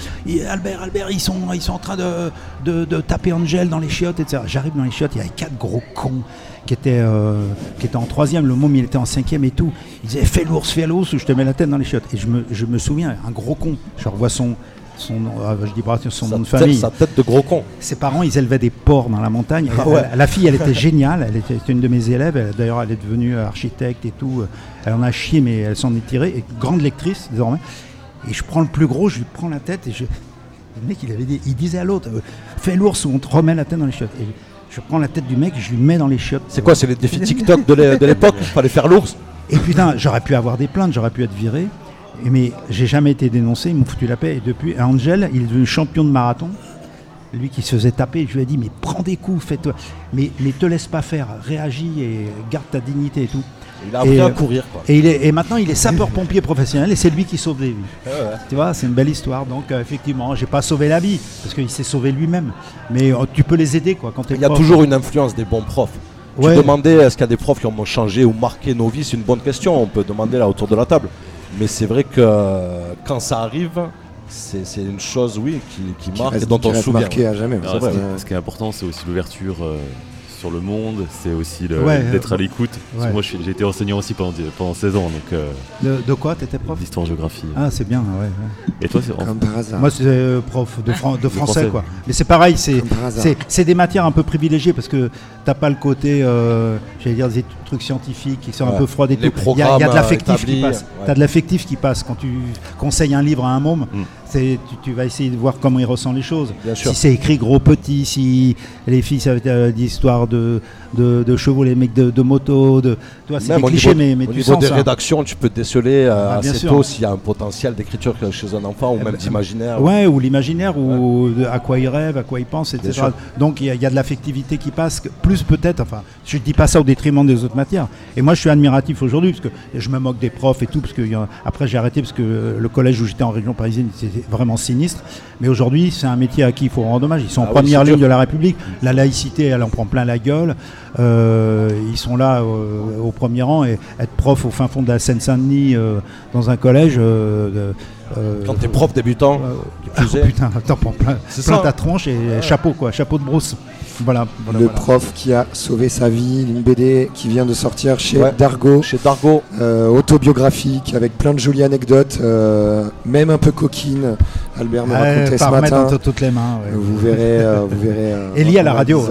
Albert, Albert, ils sont, ils sont en train de, de- de taper Angel dans les chiottes, etc. J'arrive dans les chiottes, il y avait quatre gros cons qui étaient, euh, qui étaient en troisième, le môme il était en cinquième et tout. Il disait, fais l'ours, fais l'ours, ou je te mets la tête dans les chiottes. Et je me, je me souviens, un gros con, je revois son, son, nom- ah, je dis pas son nom de famille. sa tête de gros con. Ses parents, ils élevaient des porcs dans la montagne. Ah ouais. la, la fille, elle était géniale. Elle était, une de mes élèves. D'ailleurs, elle est devenue architecte et tout. Elle en a chié, mais elle s'en est tirée. Et grande lectrice, désormais. Et je prends le plus gros, je lui prends la tête et je. Le mec, il, avait dit, il disait à l'autre euh, Fais l'ours ou on te remet la tête dans les chiottes. Et je prends la tête du mec et je lui mets dans les chiottes. C'est quoi, c'est les défis TikTok de l'é- de l'époque? Fallait faire l'ours Et putain, j'aurais pu avoir des plaintes, j'aurais pu être viré. Mais j'ai jamais été dénoncé, ils m'ont foutu la paix. Et depuis, Angel, il est devenu champion de marathon. Lui qui se faisait taper, je lui ai dit, mais prends des coups, fais-toi. Mais, mais te laisse pas faire, réagis et garde ta dignité et tout. Il a appris et, à euh, courir, quoi. Et, il est- et maintenant, il est sapeur-pompier professionnel et c'est lui qui sauve des vies. Ouais, ouais. Tu vois, c'est une belle histoire. Donc, euh, effectivement, j'ai pas sauvé la vie parce qu'il s'est sauvé lui-même. Mais euh, tu peux les aider, quoi. Quand t'es Il y a prof. toujours une influence des bons profs. Ouais. Tu demandais est-ce qu'il y a des profs qui ont changé ou marqué nos vies, c'est une bonne question, on peut demander là autour de la table. Mais c'est vrai que euh, quand ça arrive, c'est c'est une chose, oui, qui, qui marque reste- et dont qui on se souvient. marquée à jamais, Non, C'est vrai. ce, qui, ce qui est important, c'est aussi l'ouverture euh, sur le monde, c'est aussi le- Ouais, d'être à l'écoute. Ouais. Moi, j'ai été enseignant aussi pendant, pendant 16 ans, donc euh, De, de quoi T'étais prof? d'histoire-géographie. Ah, c'est bien, ouais. ouais. Et toi, c'est Comme par hasard. Moi, c'est euh, prof de, fran- de français, français. quoi. Mais c'est pareil, c'est des matières un peu privilégiées parce que t'as pas le côté, euh, j'allais dire, des trucs scientifiques qui sont un peu froids et Les tout. Il y a, il y a de programmes, l'affectif euh, qui passe. ouais. T'as de l'affectif qui passe quand tu conseilles un livre à un môme. Mm. Tu, tu vas essayer de voir comment il ressent les choses. Bien. Si c'est écrit gros petit, si les filles ça va être euh, d'histoires de, de, de chevaux, les mecs de, de moto, de, c'est des clichés, niveau, mais, mais au tu niveau sens des ça. rédactions, tu peux déceler euh, Ah, assez sûr. tôt s'il y a un potentiel d'écriture chez un enfant ou même d'imaginaire. Ouais, ou l'imaginaire, ou à quoi il rêve, à quoi il pense, etc. Donc il y, a- il y a de l'affectivité qui passe, plus peut-être, enfin, je dis pas ça au détriment des autres matières. Et moi je suis admiratif aujourd'hui, parce que je me moque des profs et tout, parce que a- après j'ai arrêté, parce que euh, le collège où j'étais en région parisienne, c'était vraiment sinistre. Mais aujourd'hui, c'est un métier à qui il faut rendre hommage. Ils sont en Ah oui, première ligne dur. de la République. La laïcité, elle en prend plein la gueule. Euh, ils sont là euh, au premier rang et être prof au fin fond de la Seine-Saint-Denis euh, dans un collège. euh, euh, Quand t'es prof débutant, ah, est. putain, t'en prends plein, C'est plein ça. ta tronche et Ouais. chapeau quoi, chapeau de brousse. Voilà. voilà, le voilà. prof qui a sauvé sa vie, une BD qui vient de sortir chez Ouais, Dargo, Chez Dargo, euh, autobiographique avec plein de jolies anecdotes, euh, même un peu coquine. Albert me racontait ce matin. toutes les mains. ouais. Vous verrez, euh, vous verrez. euh, Et lié à la radio,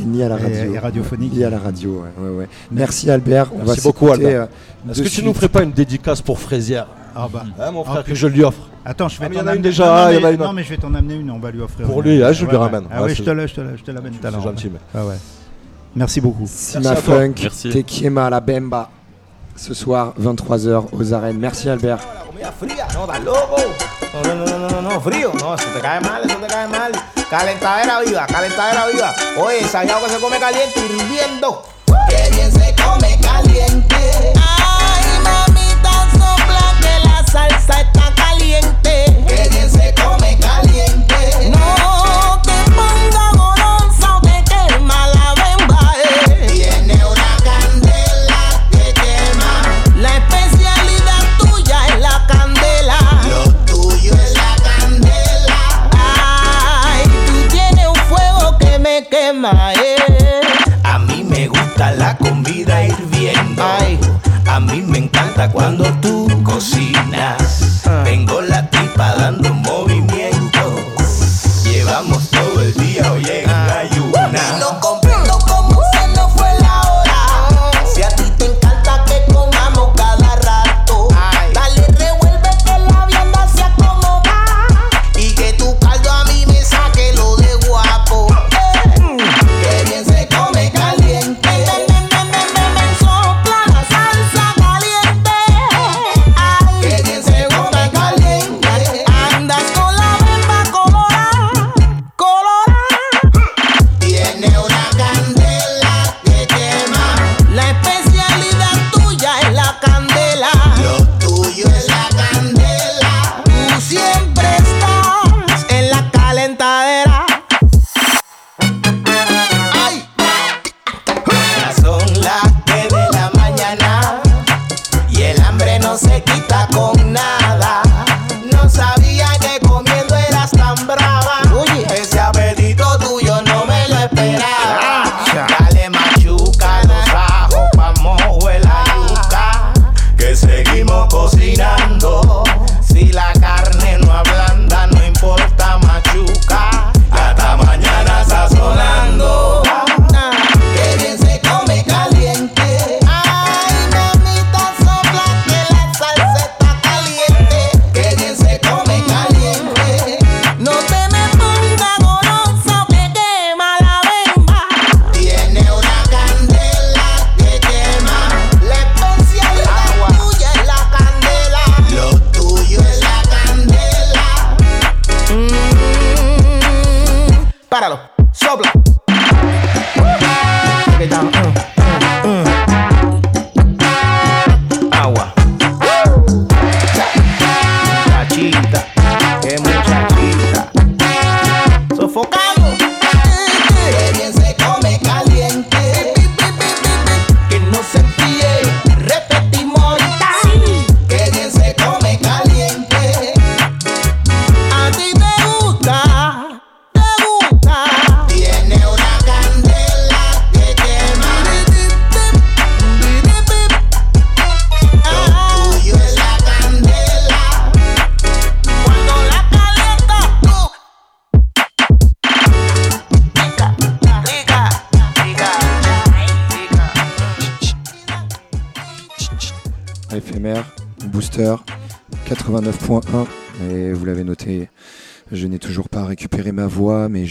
Et lié à la radio. et radiophonique. Lié à la radio, ouais, ouais, ouais. Merci Albert. On Merci va beaucoup, Albert. euh, est-ce que tu nous ferais pas une dédicace pour Fraisière Ah bah. Hein, mon Ah, frère, que je lui offre Attends, je vais Ah, t'en amener- déjà, non, ah, mais- une. Non, mais je vais t'en amener une, on va lui offrir. Pour une. lui, hein, je lui ramène. Ah Ouais, ouais, je te la, je te la, je te l'amène tout à c'est gentil, mais- Ah ouais. Merci beaucoup. Sima. Funk, Merci. Te Quiema la Bemba? Ce soir, 23h aux arènes. Merci Albert. comida fría, no. No, no, no, no, frío. No, eso te cae mal, eso te cae mal. Calentadera viva, calentadera viva. Oye, ensayado que se come caliente, hirviendo. Que bien se come caliente. Ay, mamita, sopla que la salsa está caliente. Que bien se come caliente. Ay, a mí me encanta cuando tú cocinas. Tengo la tripa dando movimiento.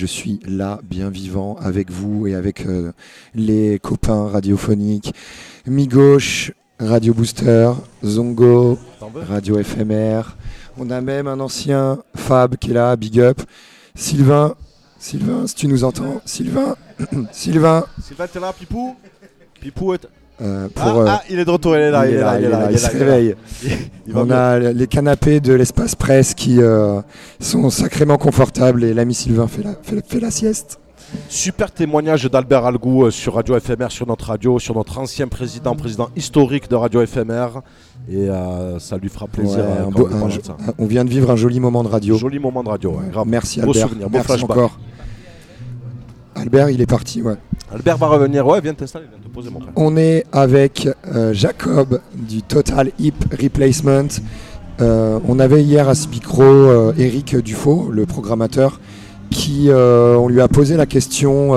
Suis là, bien vivant, avec vous et avec euh, les copains radiophoniques. Mi-gauche, Radio Booster, Zongo, Radio FMR. On a même un ancien Fab qui est là, Big Up. Sylvain, Sylvain, si tu nous entends, Sylvain, Sylvain. Sylvain, t'es là, Pipou? Pipou est... Euh, ah, euh, ah, il est de retour, il est là, il, est là, il est là, il se réveille. On a les canapés de l'espace presse qui euh, sont sacrément confortables et l'ami Sylvain fait la, fait la- fait la sieste. Super témoignage d'Albert Algou sur Radio FMR, sur notre radio, sur notre ancien président, président historique de Radio FMR. Et ça lui fera plaisir. Ouais, un beau- on un vient de vivre un joli moment de radio. Joli moment de radio, ouais, grave. Merci Beau Albert. souvenir, beau Merci flashback. encore. Albert, il est parti, ouais. Albert va revenir, ouais, viens t'installer, viens te poser mon frère. On est avec euh, Jacob du Total Hip Replacement. Euh, on avait hier à ce micro euh, Eric Dufaux, le programmateur, qui on lui a posé la question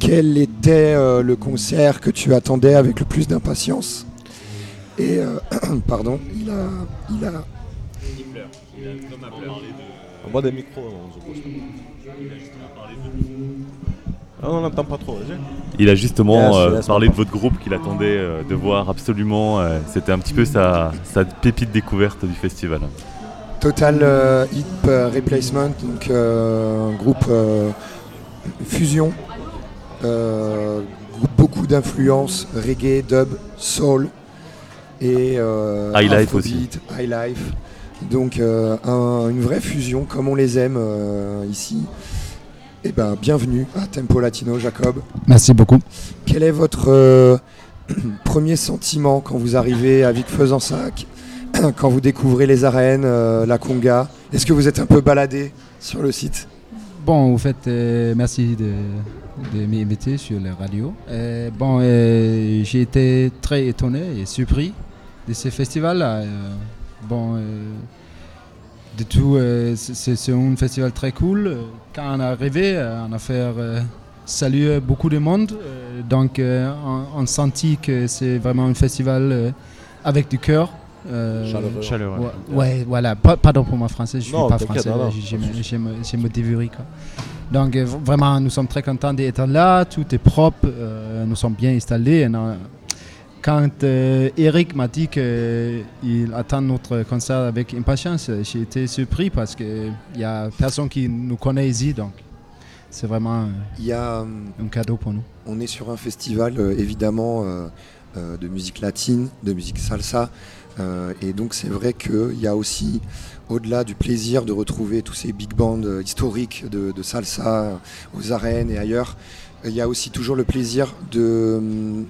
quel était le concert que tu attendais avec le plus d'impatience? Et pardon, il a, il a Envoie des micros, on se pose. Ah, on n'entend pas trop, vas-y. Il a justement Yes, euh, yes, parlé de votre groupe qu'il attendait euh, de voir absolument. euh, C'était un petit peu sa, sa pépite découverte du festival. Total euh, Hip Replacement, donc euh, un groupe euh, fusion, euh, beaucoup d'influences reggae, dub, soul et euh, Highlife afrobeat, highlife. Donc euh, un- une vraie fusion comme on les aime euh, ici. Et ben bienvenue à Tempo Latino, Jacob. Merci beaucoup. Quel est votre euh, premier sentiment quand vous arrivez à Vic-Fezensac, quand vous découvrez les arènes, euh, la conga? Est-ce que vous êtes un peu baladé sur le site? Bon, au fait, euh, merci de, de m'inviter sur la radio. Bon, j'ai été très étonné et surpris de ce festival-là. Bon, de tout, euh, c'est un festival très cool. Quand on est arrivé, euh, on a fait euh, saluer beaucoup de monde. Euh, donc, euh, on, on sentit que c'est vraiment un festival euh, avec du cœur. Euh, Chaleureux. Chaleureux. Ouais, ouais, voilà. Pa- Pardon pour mon français, je suis Non, pas français. j'ai- quoi. Donc vraiment, nous sommes très contents d'être là. Tout est propre. euh, nous sommes bien installés. On a- Quand euh, Eric m'a dit qu'il attend notre concert avec impatience, j'ai été surpris parce qu'il n'y a personne qui nous connaît ici. Donc c'est vraiment y a, euh, un cadeau pour nous. On est sur un festival euh, évidemment de musique latine, de musique salsa. et donc c'est vrai qu'il y a aussi, au-delà du plaisir de retrouver tous ces big bands historiques de, de salsa aux arènes et ailleurs, il y a aussi toujours le plaisir de,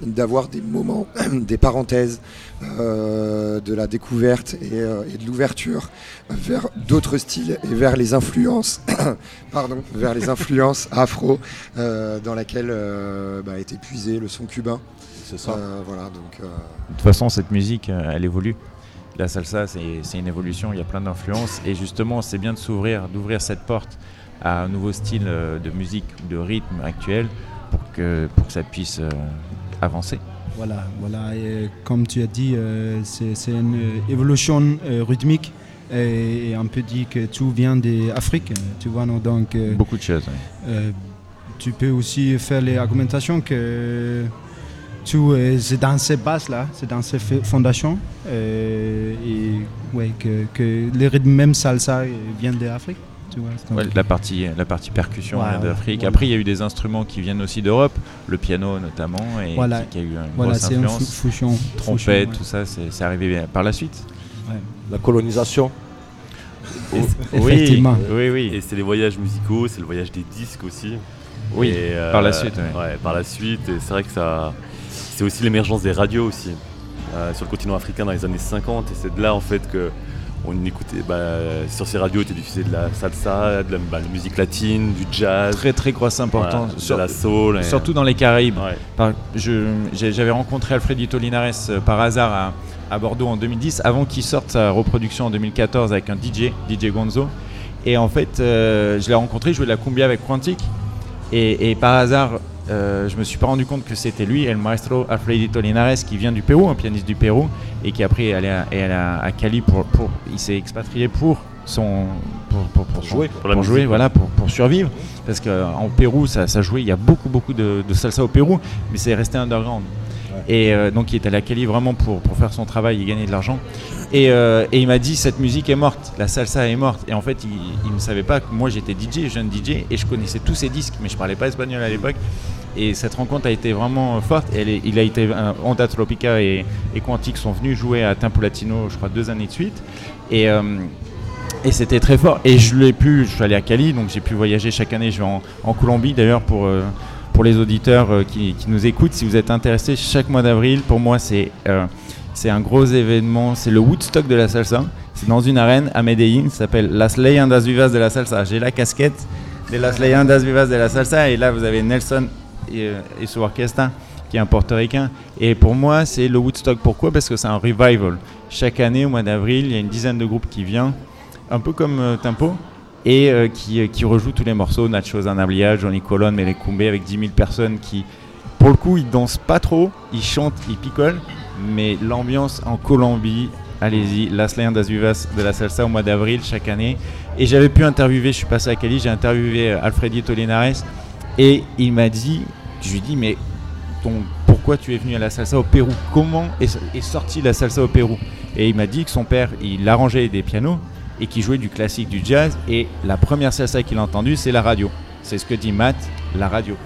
d'avoir des moments, des parenthèses, euh, de la découverte et, euh, et de l'ouverture vers d'autres styles et vers les influences, pardon, vers les influences afro euh, dans laquelle euh, bah, est épuisé le son cubain. C'est ça. Euh, voilà, donc. euh, De toute façon, cette musique, elle évolue. La salsa, c'est c'est une évolution, il y a plein d'influences. Et justement, c'est bien de s'ouvrir, d'ouvrir cette porte à un nouveau style euh, de musique de rythme actuel pour que, pour que ça puisse euh, avancer. Voilà, voilà. Et comme tu as dit, euh, c'est une évolution rythmique. Et, on peut dire que tout vient d'Afrique, tu vois. non, donc, Beaucoup de choses. euh, tu peux aussi faire les argumentations que tout c'est dans ces bases-là, c'est dans ces fondations. euh, et ouais, que, que les rythmes même salsa viennent d'Afrique. Tu vois, donc- Ouais, la, partie, la partie percussion ouais, d'Afrique. voilà. Après, il y a eu des instruments qui viennent aussi d'Europe, le piano notamment, et Voilà. qui, qui a eu une Voilà, grosse influence. fusion- Trompette, fusion, ouais. tout ça, c'est arrivé bien par la suite. La colonisation. Et Oh, c'est- oui, Effectivement. oui, oui. Et c'est les voyages musicaux, c'est le voyage des disques aussi. Oui, Et, euh, par la suite, ouais. ouais, par la suite. Et c'est vrai que ça, c'est aussi l'émergence des radios aussi euh, sur le continent africain dans les années 50. Et c'est de là en fait que on écoutait, bah, sur ces radios, était diffusé de la salsa, de la, bah, de la musique latine, du jazz. Très très grosse importance. Voilà, de la soul. et- Surtout dans les Caraïbes. Ouais. J'avais rencontré Alfredito Linares euh, par hasard à, à Bordeaux en 2010, avant qu'il sorte sa reproduction en 2014 avec un DJ, DJ Gonzo. Et en fait, euh, je l'ai rencontré, je jouais de la cumbia avec Quantic. Et, et par hasard, euh, je me suis pas rendu compte que c'était lui, El Maestro Alfredito Linares, qui vient du Pérou, un pianiste du Pérou, et qui après est allé à, est allé à, à Cali pour, pour- il s'est expatrié pour son pour, pour- pour son- jouer. pour, la jouer, voilà, pour, pour survivre, parce qu'en Pérou ça, ça jouait, il y a beaucoup beaucoup de, de salsa au Pérou, mais c'est resté underground. Et euh, donc il est allé à Cali vraiment pour, faire son travail et gagner de l'argent. Et, euh, et il m'a dit cette musique est morte, la salsa est morte. Et en fait il, ne savait pas que moi j'étais DJ, jeune DJ, et je connaissais tous ses disques, mais je parlais pas espagnol à l'époque. Et cette rencontre a été vraiment forte. Elle il a été euh, Onda Tropica et, et Quantique sont venus jouer à Tempo Latino, je crois deux années de suite. Et euh, c'était très fort. Et je l'ai pu, je suis allé à Cali, donc j'ai pu voyager chaque année. Je vais en, Colombie d'ailleurs pour, euh, pour les auditeurs euh, qui, nous écoutent. Si vous êtes intéressés, chaque mois d'avril, pour moi, c'est euh, c'est un gros événement. C'est le Woodstock de la salsa. C'est dans une arène à Medellín, ça s'appelle Las Leyendas Vivas de la salsa. J'ai la casquette de Las Leyendas Vivas de la salsa. Et là, vous avez Nelson et, euh, et su orquesta qui est un portoricain. Et pour moi, c'est le Woodstock. Pourquoi? Parce que c'est un revival. Chaque année, au mois d'avril, il y a une dizaine de groupes qui viennent un peu comme Tempo, et euh, qui, euh, qui rejoue tous les morceaux, Nacho Zanablia, Johnny Colon, Melecumbe, avec 10 000 personnes qui, pour le coup, ils dansent pas trop, ils chantent, ils picolent, mais l'ambiance en Colombie, allez-y, Las Leyendas Vivas de la salsa au mois d'avril chaque année. Et j'avais pu interviewer, je suis passé à Cali, j'ai interviewé euh, Alfredito Linares, et il m'a dit, je lui dis, mais pourquoi tu es venu à la salsa au Pérou? Comment est, est sortie la salsa au Pérou? Et il m'a dit que son père, il arrangeait des pianos et qu'il jouait du classique, du jazz. Et la première salsa qu'il a entendue, c'est la radio. C'est ce que dit Matt, la radio.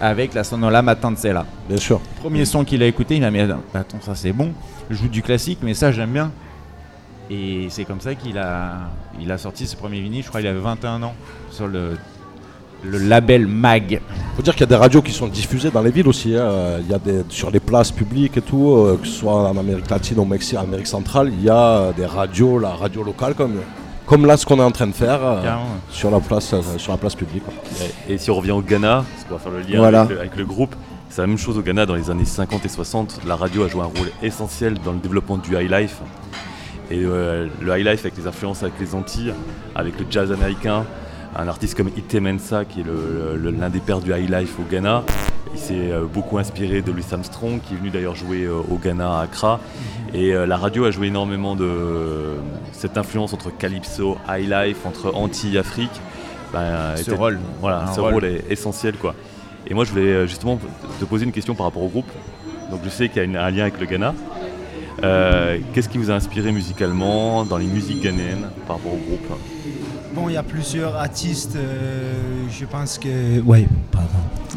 Avec la sonola Matancela. Bien sûr. Premier son qu'il a écouté, il a mis Attends, ça c'est bon. Je joue du classique, mais ça j'aime bien. Et c'est comme ça qu'il a, il a sorti ses premiers vinyles. Je crois qu'il avait 21 ans sur le, le label Mag. faut dire qu'il y a des radios qui sont diffusées dans les villes aussi. hein. Il y a des, sur les places publiques et tout, euh, que ce soit en Amérique latine ou au Mexique, en Amérique centrale, il y a des radios, la radio locale comme, comme là ce qu'on est en train de faire euh, sur, la place, euh, sur la place publique. quoi. Et, et si on revient au Ghana, parce qu'on va faire le lien Voilà. avec, le, avec le groupe, c'est la même chose au Ghana dans les années 50 et 60. La radio a joué un rôle essentiel dans le développement du high life. Et euh, le high life avec les influences avec les Antilles, avec le jazz américain, un artiste comme Ite Mensa qui est l'un des pères du high life au Ghana. Il s'est euh, beaucoup inspiré de Louis Armstrong qui est venu d'ailleurs jouer euh, au Ghana à Accra. Et euh, la radio a joué énormément de cette influence entre calypso, high life, entre Antilles et Afrique. Ben, Ce était- rôle. Voilà, ce rôle. rôle est essentiel quoi. Et moi je voulais justement te poser une question par rapport au groupe. Donc je sais qu'il y a un lien avec le Ghana. Euh, Qu'est-ce qui vous a inspiré musicalement dans les musiques ghanéennes par rapport au groupe? Bon, il y a plusieurs artistes, euh, je pense que... Oui, pardon.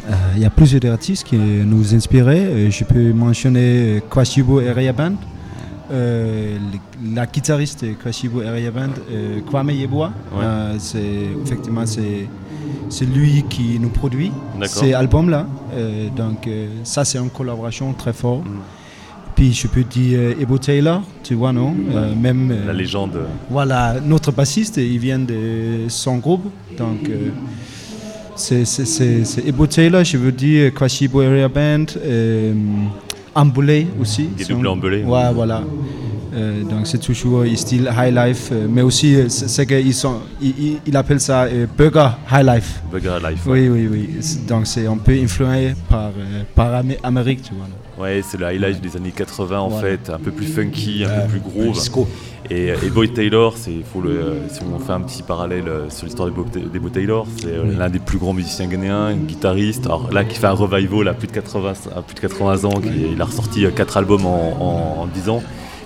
Euh, Il y a plusieurs artistes qui nous inspiraient. Euh, Je peux mentionner Kwashibo Area Band, euh, la guitariste Kwashibo euh, Kwame. Ouais. Euh, c'est, effectivement, c'est, c'est lui qui nous produit D'accord. ces albums-là. Donc, ça, c'est une collaboration très forte. Mm. Puis je peux dire euh, Ebo Taylor, tu vois, non? Euh, Même euh, La légende. voilà, notre bassiste, il vient de son groupe. Donc, c'est- Ebo Taylor, je veux dire, Kwashibo Area Band, Ambulé aussi. Des doubles Ambulé. Ouais, voilà. Euh, donc, c'est toujours style high life, euh, mais aussi, euh, c'est qu'ils sont, il, il- il appelle ça burger high life. Burger Life. Oui, oui, oui. Donc, c'est un peu influencé par, par Amé- Amérique, tu vois. là. Ouais, c'est le high life des années 80 en Voilà. fait, un peu plus funky, un peu plus groove. disco. Et, et Boy Taylor, c'est faut le, euh, si on fait un petit parallèle euh, sur l'histoire des Taylor, c'est euh, Oui. l'un des plus grands musiciens ghanéens, guitariste. Alors là, qui fait un revival à plus de 80, à plus de 80 ans, qui, il a ressorti 4 albums en, en, en 10 ans.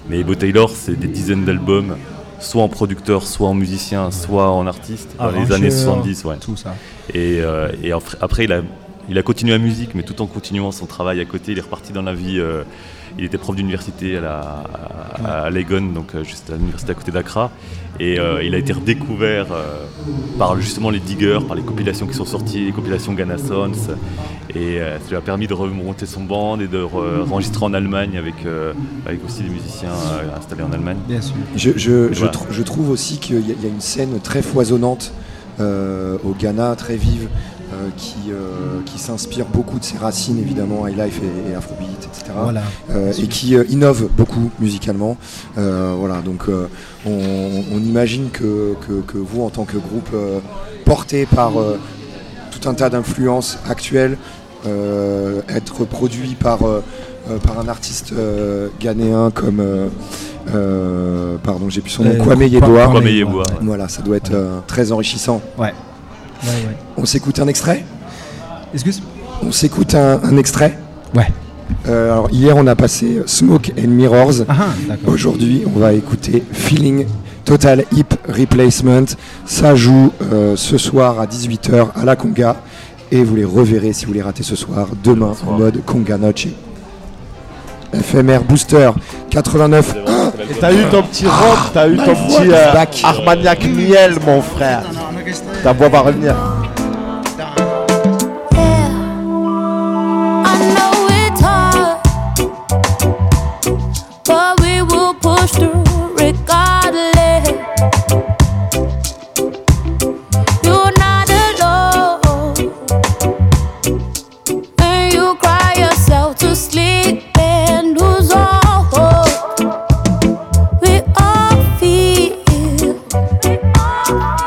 Mais Boy Taylor, c'est des dizaines d'albums, soit en producteur, soit en musicien, soit en artiste, dans les années 70. Ouais. tout ça. Et, euh, et après, après, il, a, il a continué la musique, mais tout en continuant son travail à côté. Il est reparti dans la vie. euh, il était prof d'université à, la, à, à Legon, donc euh, juste à l'université à côté d'Accra. Et euh, il a été redécouvert euh, par justement les diggers, par les compilations qui sont sorties, les compilations Ghana Sons. Et euh, ça lui a permis de remonter son band et de re- enregistrer en Allemagne avec, euh, avec aussi des musiciens euh, installés en Allemagne. Bien sûr. Je, je- Et je voilà. trou- je trouve aussi qu'il y, a- il y a une scène très foisonnante euh, au Ghana, très vive, euh, qui, euh, qui s'inspire beaucoup de ses racines, évidemment, high life et, et afrobeat, etc. Voilà. Euh, et qui euh, innove beaucoup musicalement. Euh, voilà, donc euh, on, on imagine que, que- que vous, en tant que groupe euh, porté par euh, tout un tas d'influences actuelles, euh, être produit par, par un artiste euh, ghanéen comme. euh, euh, pardon, j'ai plus son nom, Euh, Kwame Kwa- Yeboah. Kwame Yeboah, ouais. Voilà, ça doit être euh, très enrichissant. Ouais. Ouais, ouais. On s'écoute un extrait Excuse On s'écoute un, un extrait Ouais. Euh, alors hier on a passé Smoke and Mirrors. Ah, d'accord. Aujourd'hui on va écouter Feeling Total Hip Replacement. Ça joue euh, ce soir à 18h à la Conga. Et vous les reverrez si vous les ratez ce soir, demain en mode Conga Noche. FMR Booster 89. Et t'as eu ton petit rock, t'as eu ton petit euh, Armagnac miel, mon frère. Ta voix va revenir. I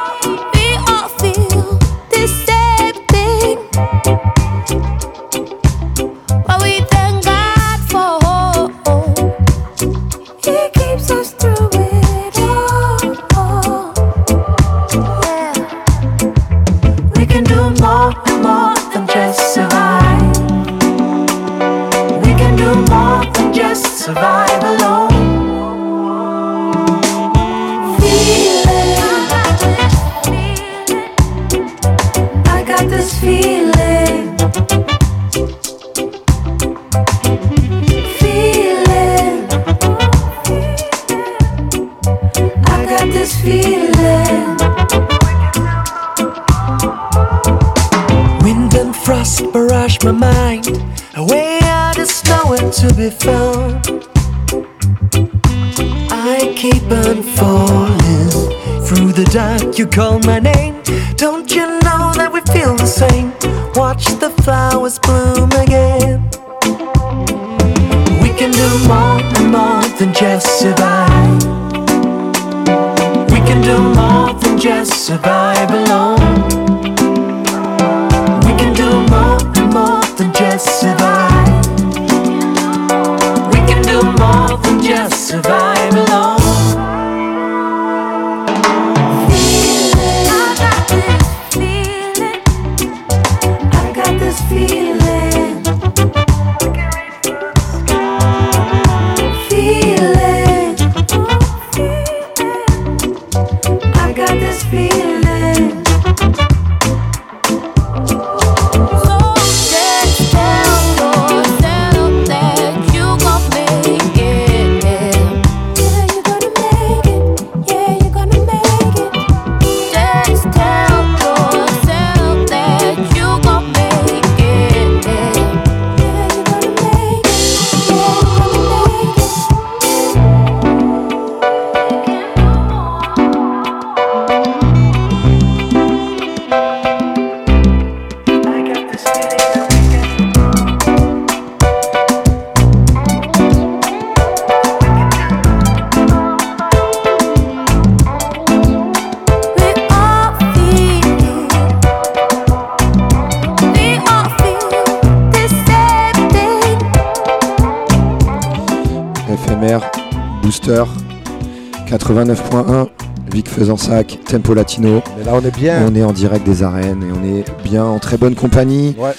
89.1 Vic Faisansac Tempo Latino. Mais là on est bien. On est en direct des arènes et on est bien en très bonne compagnie. Ouais.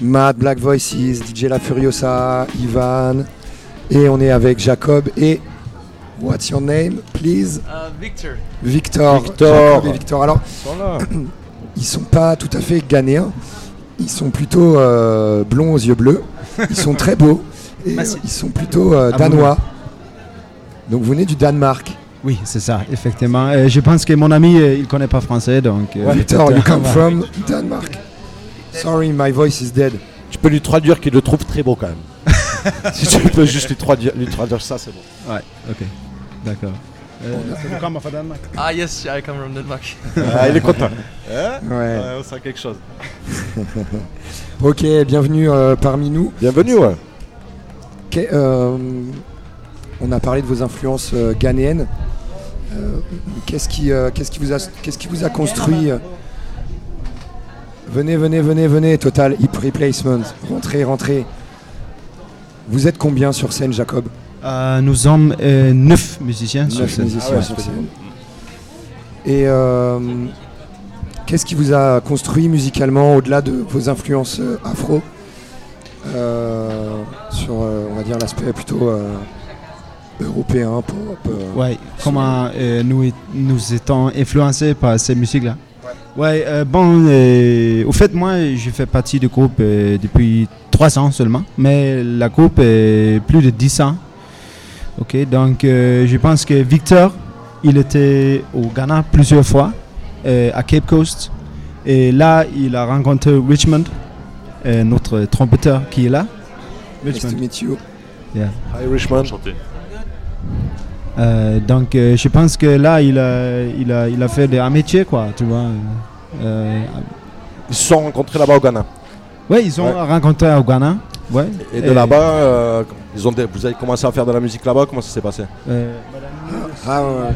Matt, Black Voices, DJ La Furiosa, Ivan. Et on est avec Jacob et. What's your name, please? Victor. Victor. Victor. Jacob et Victor. Alors, Ils ils sont pas tout à fait ghanéens. Ils sont plutôt euh, blonds aux yeux bleus. Ils sont très beaux. Et euh, ils sont plutôt euh, Ah, danois. Donc vous venez du Danemark. Oui, c'est ça, effectivement. Euh, je pense que mon ami, euh, il connaît pas français, donc. euh, Victor, you come from Denmark. Sorry, my voice is dead. Tu peux lui traduire qu'il le trouve très beau quand même. si tu peux juste lui traduire, lui traduire ça, c'est bon. Ouais, ok. D'accord. Euh, come from Denmark? Ah yes, I come from Denmark. Ah, il est content. Hein Ouais. on sent quelque chose. Ok, bienvenue euh, parmi nous. Bienvenue, ouais. Euh, on a parlé de vos influences euh, ghanéennes. Euh, qu'est-ce qui, euh, qu'est-ce qui vous a, qu'est-ce qui vous a construit euh, Venez, venez, venez, venez. Total Hip Replacement. Rentrez, rentrez. Vous êtes combien sur scène, Jacob? Euh, nous sommes euh, neuf musiciens sur scène. musiciens sur scène. Et euh, qu'est-ce qui vous a construit musicalement au-delà de vos influences afro? Sur, on va dire, l'aspect plutôt européen, pop euh, Ouais, comment euh, nous, nous étions influencés par ces musiques-là. Ouais, euh, bon, euh, au fait, moi, je fais partie du groupe euh, depuis 3 ans seulement, mais la groupe est plus de 10 ans. Ok, donc euh, je pense que Victor, il était au Ghana plusieurs fois, euh, à Cape Coast, et là, il a rencontré Richmond, euh, notre trompetteur qui est là. Nice to meet you. Yeah. Hi Richmond. Euh, donc euh, je pense que là il a, il a, il a fait des- un métier quoi, tu vois. Euh, Ils se sont rencontrés là-bas au Ghana. ouais, ils ont Ouais. rencontré au Ghana. Ouais. Et de là-bas, euh, ils ont des- vous avez commencé à faire de la musique là-bas, comment ça s'est passé? Euh, Ah, ouais.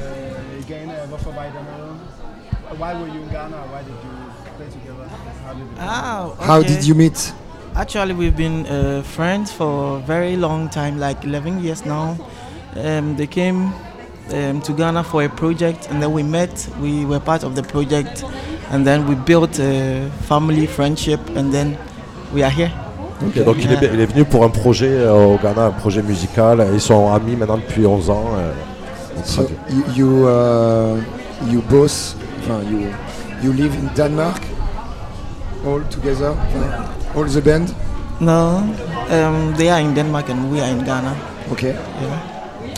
Ah, How okay. did you meet? Actually, we've been uh, friends for a very long time, like 11 years now. Um, they came um, to Ghana for a project, and then we met. We were part of the project, and then we built a family friendship, and then we are here. Ok, donc il est, il est venu pour un projet euh, au Ghana, un projet musical. Ils sont amis maintenant depuis 11 ans. euh, So you you, uh, you both, enfin, you you live in Denmark all together, uh, all the band? No, um, they are in Denmark, and we are in Ghana. Okay. Yeah.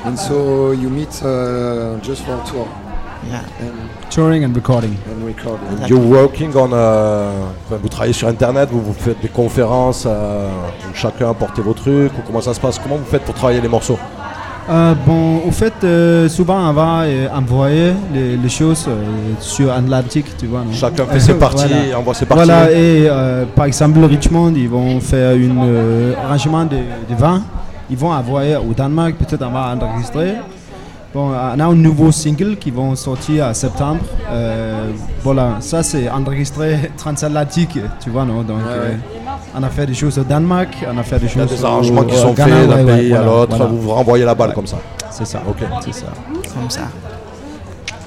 And so you meet uh, just for tour. Yeah. And, Touring and recording. and recording. You're working on. euh, enfin, vous travaillez sur Internet, vous, vous faites des conférences, euh, où chacun apportez vos trucs, ou comment ça se passe Comment vous faites pour travailler les morceaux? Euh, bon, au fait, euh, souvent on va euh, envoyer les, les choses euh, sur Atlantique, tu vois. non? Chacun fait ses parties envoie ses parties. Voilà, et euh, par exemple, Richmond, ils vont faire un arrangement de, de vin. Ils vont envoyer au Danemark, peut-être on va enregistrer. Bon, on a un nouveau single qui vont sortir en septembre. Euh, voilà, ça c'est enregistré transatlantique, tu vois, non? Donc, Ouais, ouais. euh, on a fait des choses au Danemark, on a fait des Il y a choses des au- arrangements qui sont faits d'un ouais, ouais, pays à l'autre, voilà. vous vous renvoyez la balle Ouais. comme ça. C'est ça. Ok. C'est ça. Comme ça.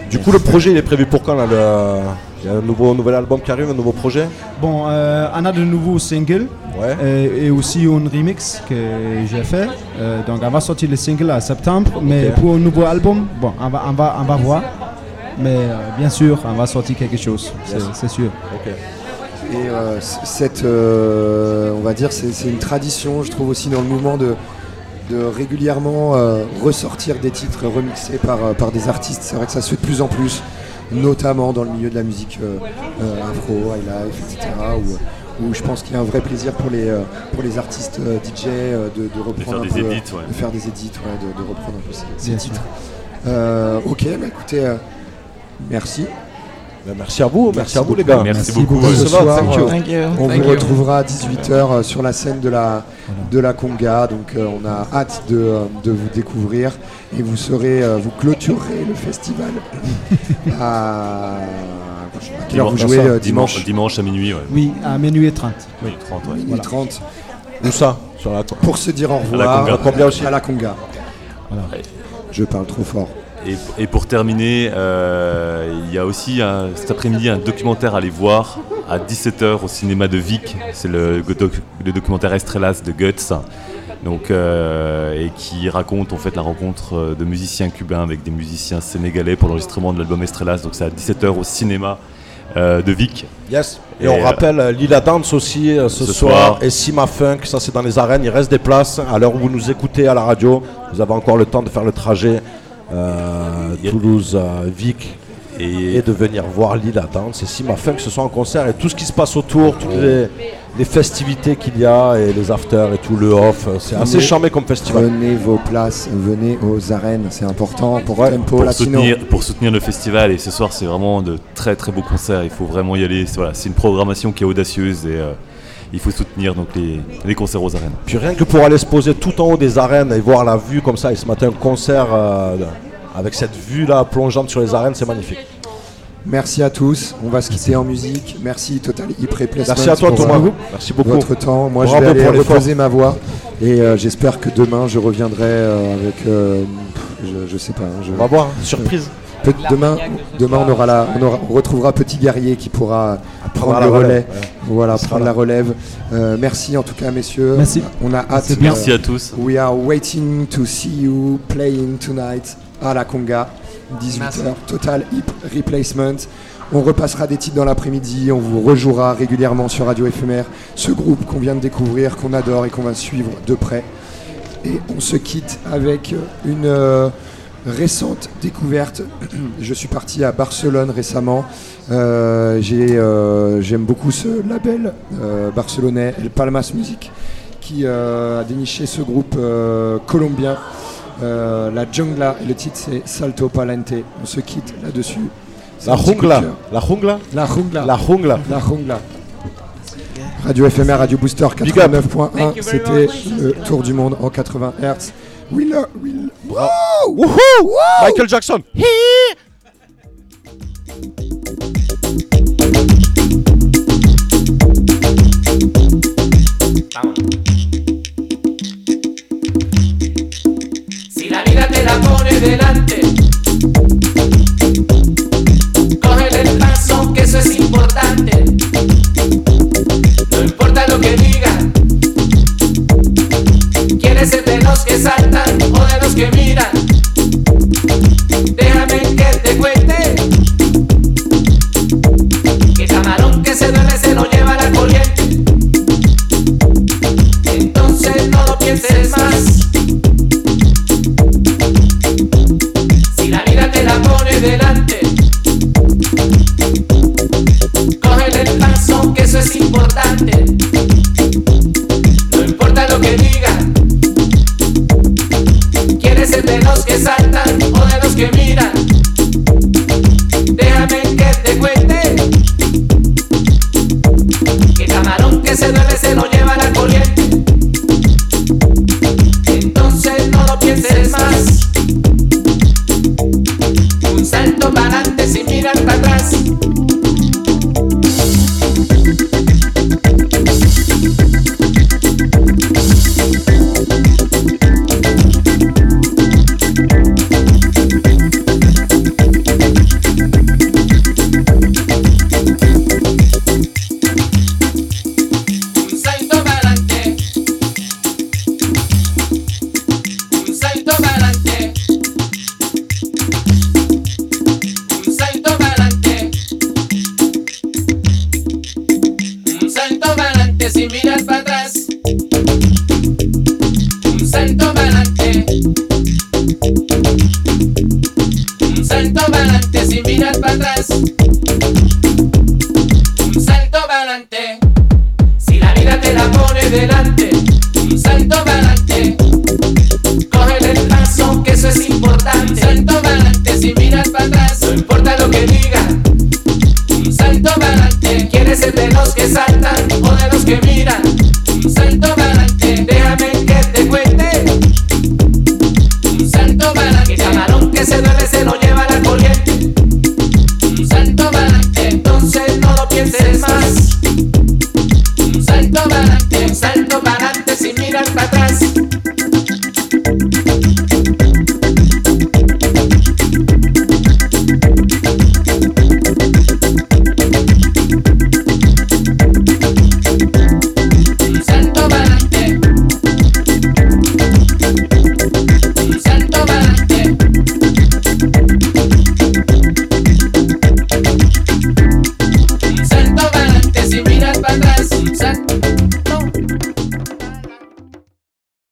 Du coup, le projet il est prévu pour quand là, le- Il y a un nouveau, nouvel album qui arrive, un nouveau projet? Bon, euh, on a de nouveaux singles euh, et aussi un remix que j'ai fait. Euh, donc, on va sortir le single en septembre. Mais pour un nouveau album, bon, on va, on va, on va voir. Mais euh, bien sûr, on va sortir quelque chose, c'est- Yes. c'est sûr. Et euh, cette, euh, on va dire, c'est une tradition, je trouve aussi dans le mouvement de, de régulièrement euh, ressortir des titres remixés par, euh, par des artistes. C'est vrai que ça se fait de plus en plus, notamment dans le milieu de la musique euh, euh, afro, highlife, etc. Où, où je pense qu'il y a un vrai plaisir pour les, euh, pour les artistes euh, DJ euh, de, de reprendre faire un des peu, ouais. de faire des ouais, de, de reprendre un peu ces, titres. Euh, ok, bah écoutez, euh, merci. Ben, merci à vous, merci à vous, les gars. Merci beaucoup. Ce soir, Thank you. euh, Thank you. on Thank vous you. retrouvera à 18h sur la scène de la, de la Conga. Donc euh, on a hâte de, euh, de vous découvrir et vous serez, euh, vous clôturerez le festival à, à quelle heure vous jouez euh, dimanche dimanche à minuit, ouais. Oui, à minuit 30. Oui, 30, ouais. Minuit 30 Où ça? Sur la... pour se dire au À la revoir Conga. À la Conga. Je parle trop fort. Et, et pour terminer, euh, il y a aussi un- cet après-midi un documentaire à aller voir à 17h au cinéma de Vic. C'est le, doc- le documentaire Estrellas de Guts. Donc, euh, et qui raconte en fait la rencontre euh, de musiciens cubains avec des musiciens sénégalais pour l'enregistrement de l'album Estrellas. Donc c'est à 17h au cinéma euh, de Vic. Yes. Et, Et, on euh, rappelle Lila Dance aussi ce, ce soir. soir. Et Sima Funk, ça c'est dans les arènes. Il reste des places. À l'heure où vous nous écoutez à la radio, vous avez encore le temps de faire le trajet Toulouse, euh, Vic. Et, de venir voir Lila Dance et Sima Funk ce soir en concert et tout ce qui se passe autour, toutes les, les festivités qu'il y a et les afters et tout, le off, euh, c'est assez Venez- charmé comme festival. Prenez vos places, venez aux arènes, c'est important pour Tempo pour Latino. soutenir, pour soutenir le festival. Et ce soir, c'est vraiment de très très beaux concerts. Il faut vraiment y aller. C'est voilà, c'est une programmation qui est audacieuse et euh, il faut soutenir donc les, les concerts aux arènes. Puis rien que pour aller se poser tout en haut des arènes et voir la vue comme ça, et ce matin un concert euh, avec cette vue là plongeante sur les arènes, c'est magnifique. Merci à tous. On va se quitter en musique. Merci Total Hip Replacement. Merci à toi, pour, Thomas. Merci beaucoup. Votre temps. Moi, Bravo je vais aller reposer ma voix. Et euh, j'espère que demain, je reviendrai euh, avec. euh, je, je sais pas. hein, je- On va voir, surprise. Demain, demain on, aura la, on, aura- on retrouvera Petit Guerrier qui pourra prendre la le relais. Voilà, prendre là. la relève. Euh, merci en tout cas, messieurs. Merci. On a hâte. Bien. Merci à tous. We are waiting to see you playing tonight à la Conga, 18h, Merci. Total Hip Replacement. On repassera des titres dans l'après-midi, on vous rejouera régulièrement sur Radio Éphémère, ce groupe qu'on vient de découvrir, qu'on adore et qu'on va suivre de près. Et on se quitte avec une euh, récente découverte. Je suis parti à Barcelone récemment. Euh, euh, j'aime beaucoup ce label euh, barcelonais, El Palmas Music, qui euh, a déniché ce groupe euh, colombien, euh, La Jungla, et le titre c'est Salto Palante. On se quitte là-dessus. La jungla. La jungla? La jungla. La jungla. La jungla. Radio FMR, Radio Booster Big up. 89.1, Thank you very c'était le tour du monde en 80 Hz. We love, we Wouhou Michael Jackson. Si la vida te la pone delante, coge el paso, que eso es importante. No importa lo que digan, quieres ser de los que saltan o de los que miran.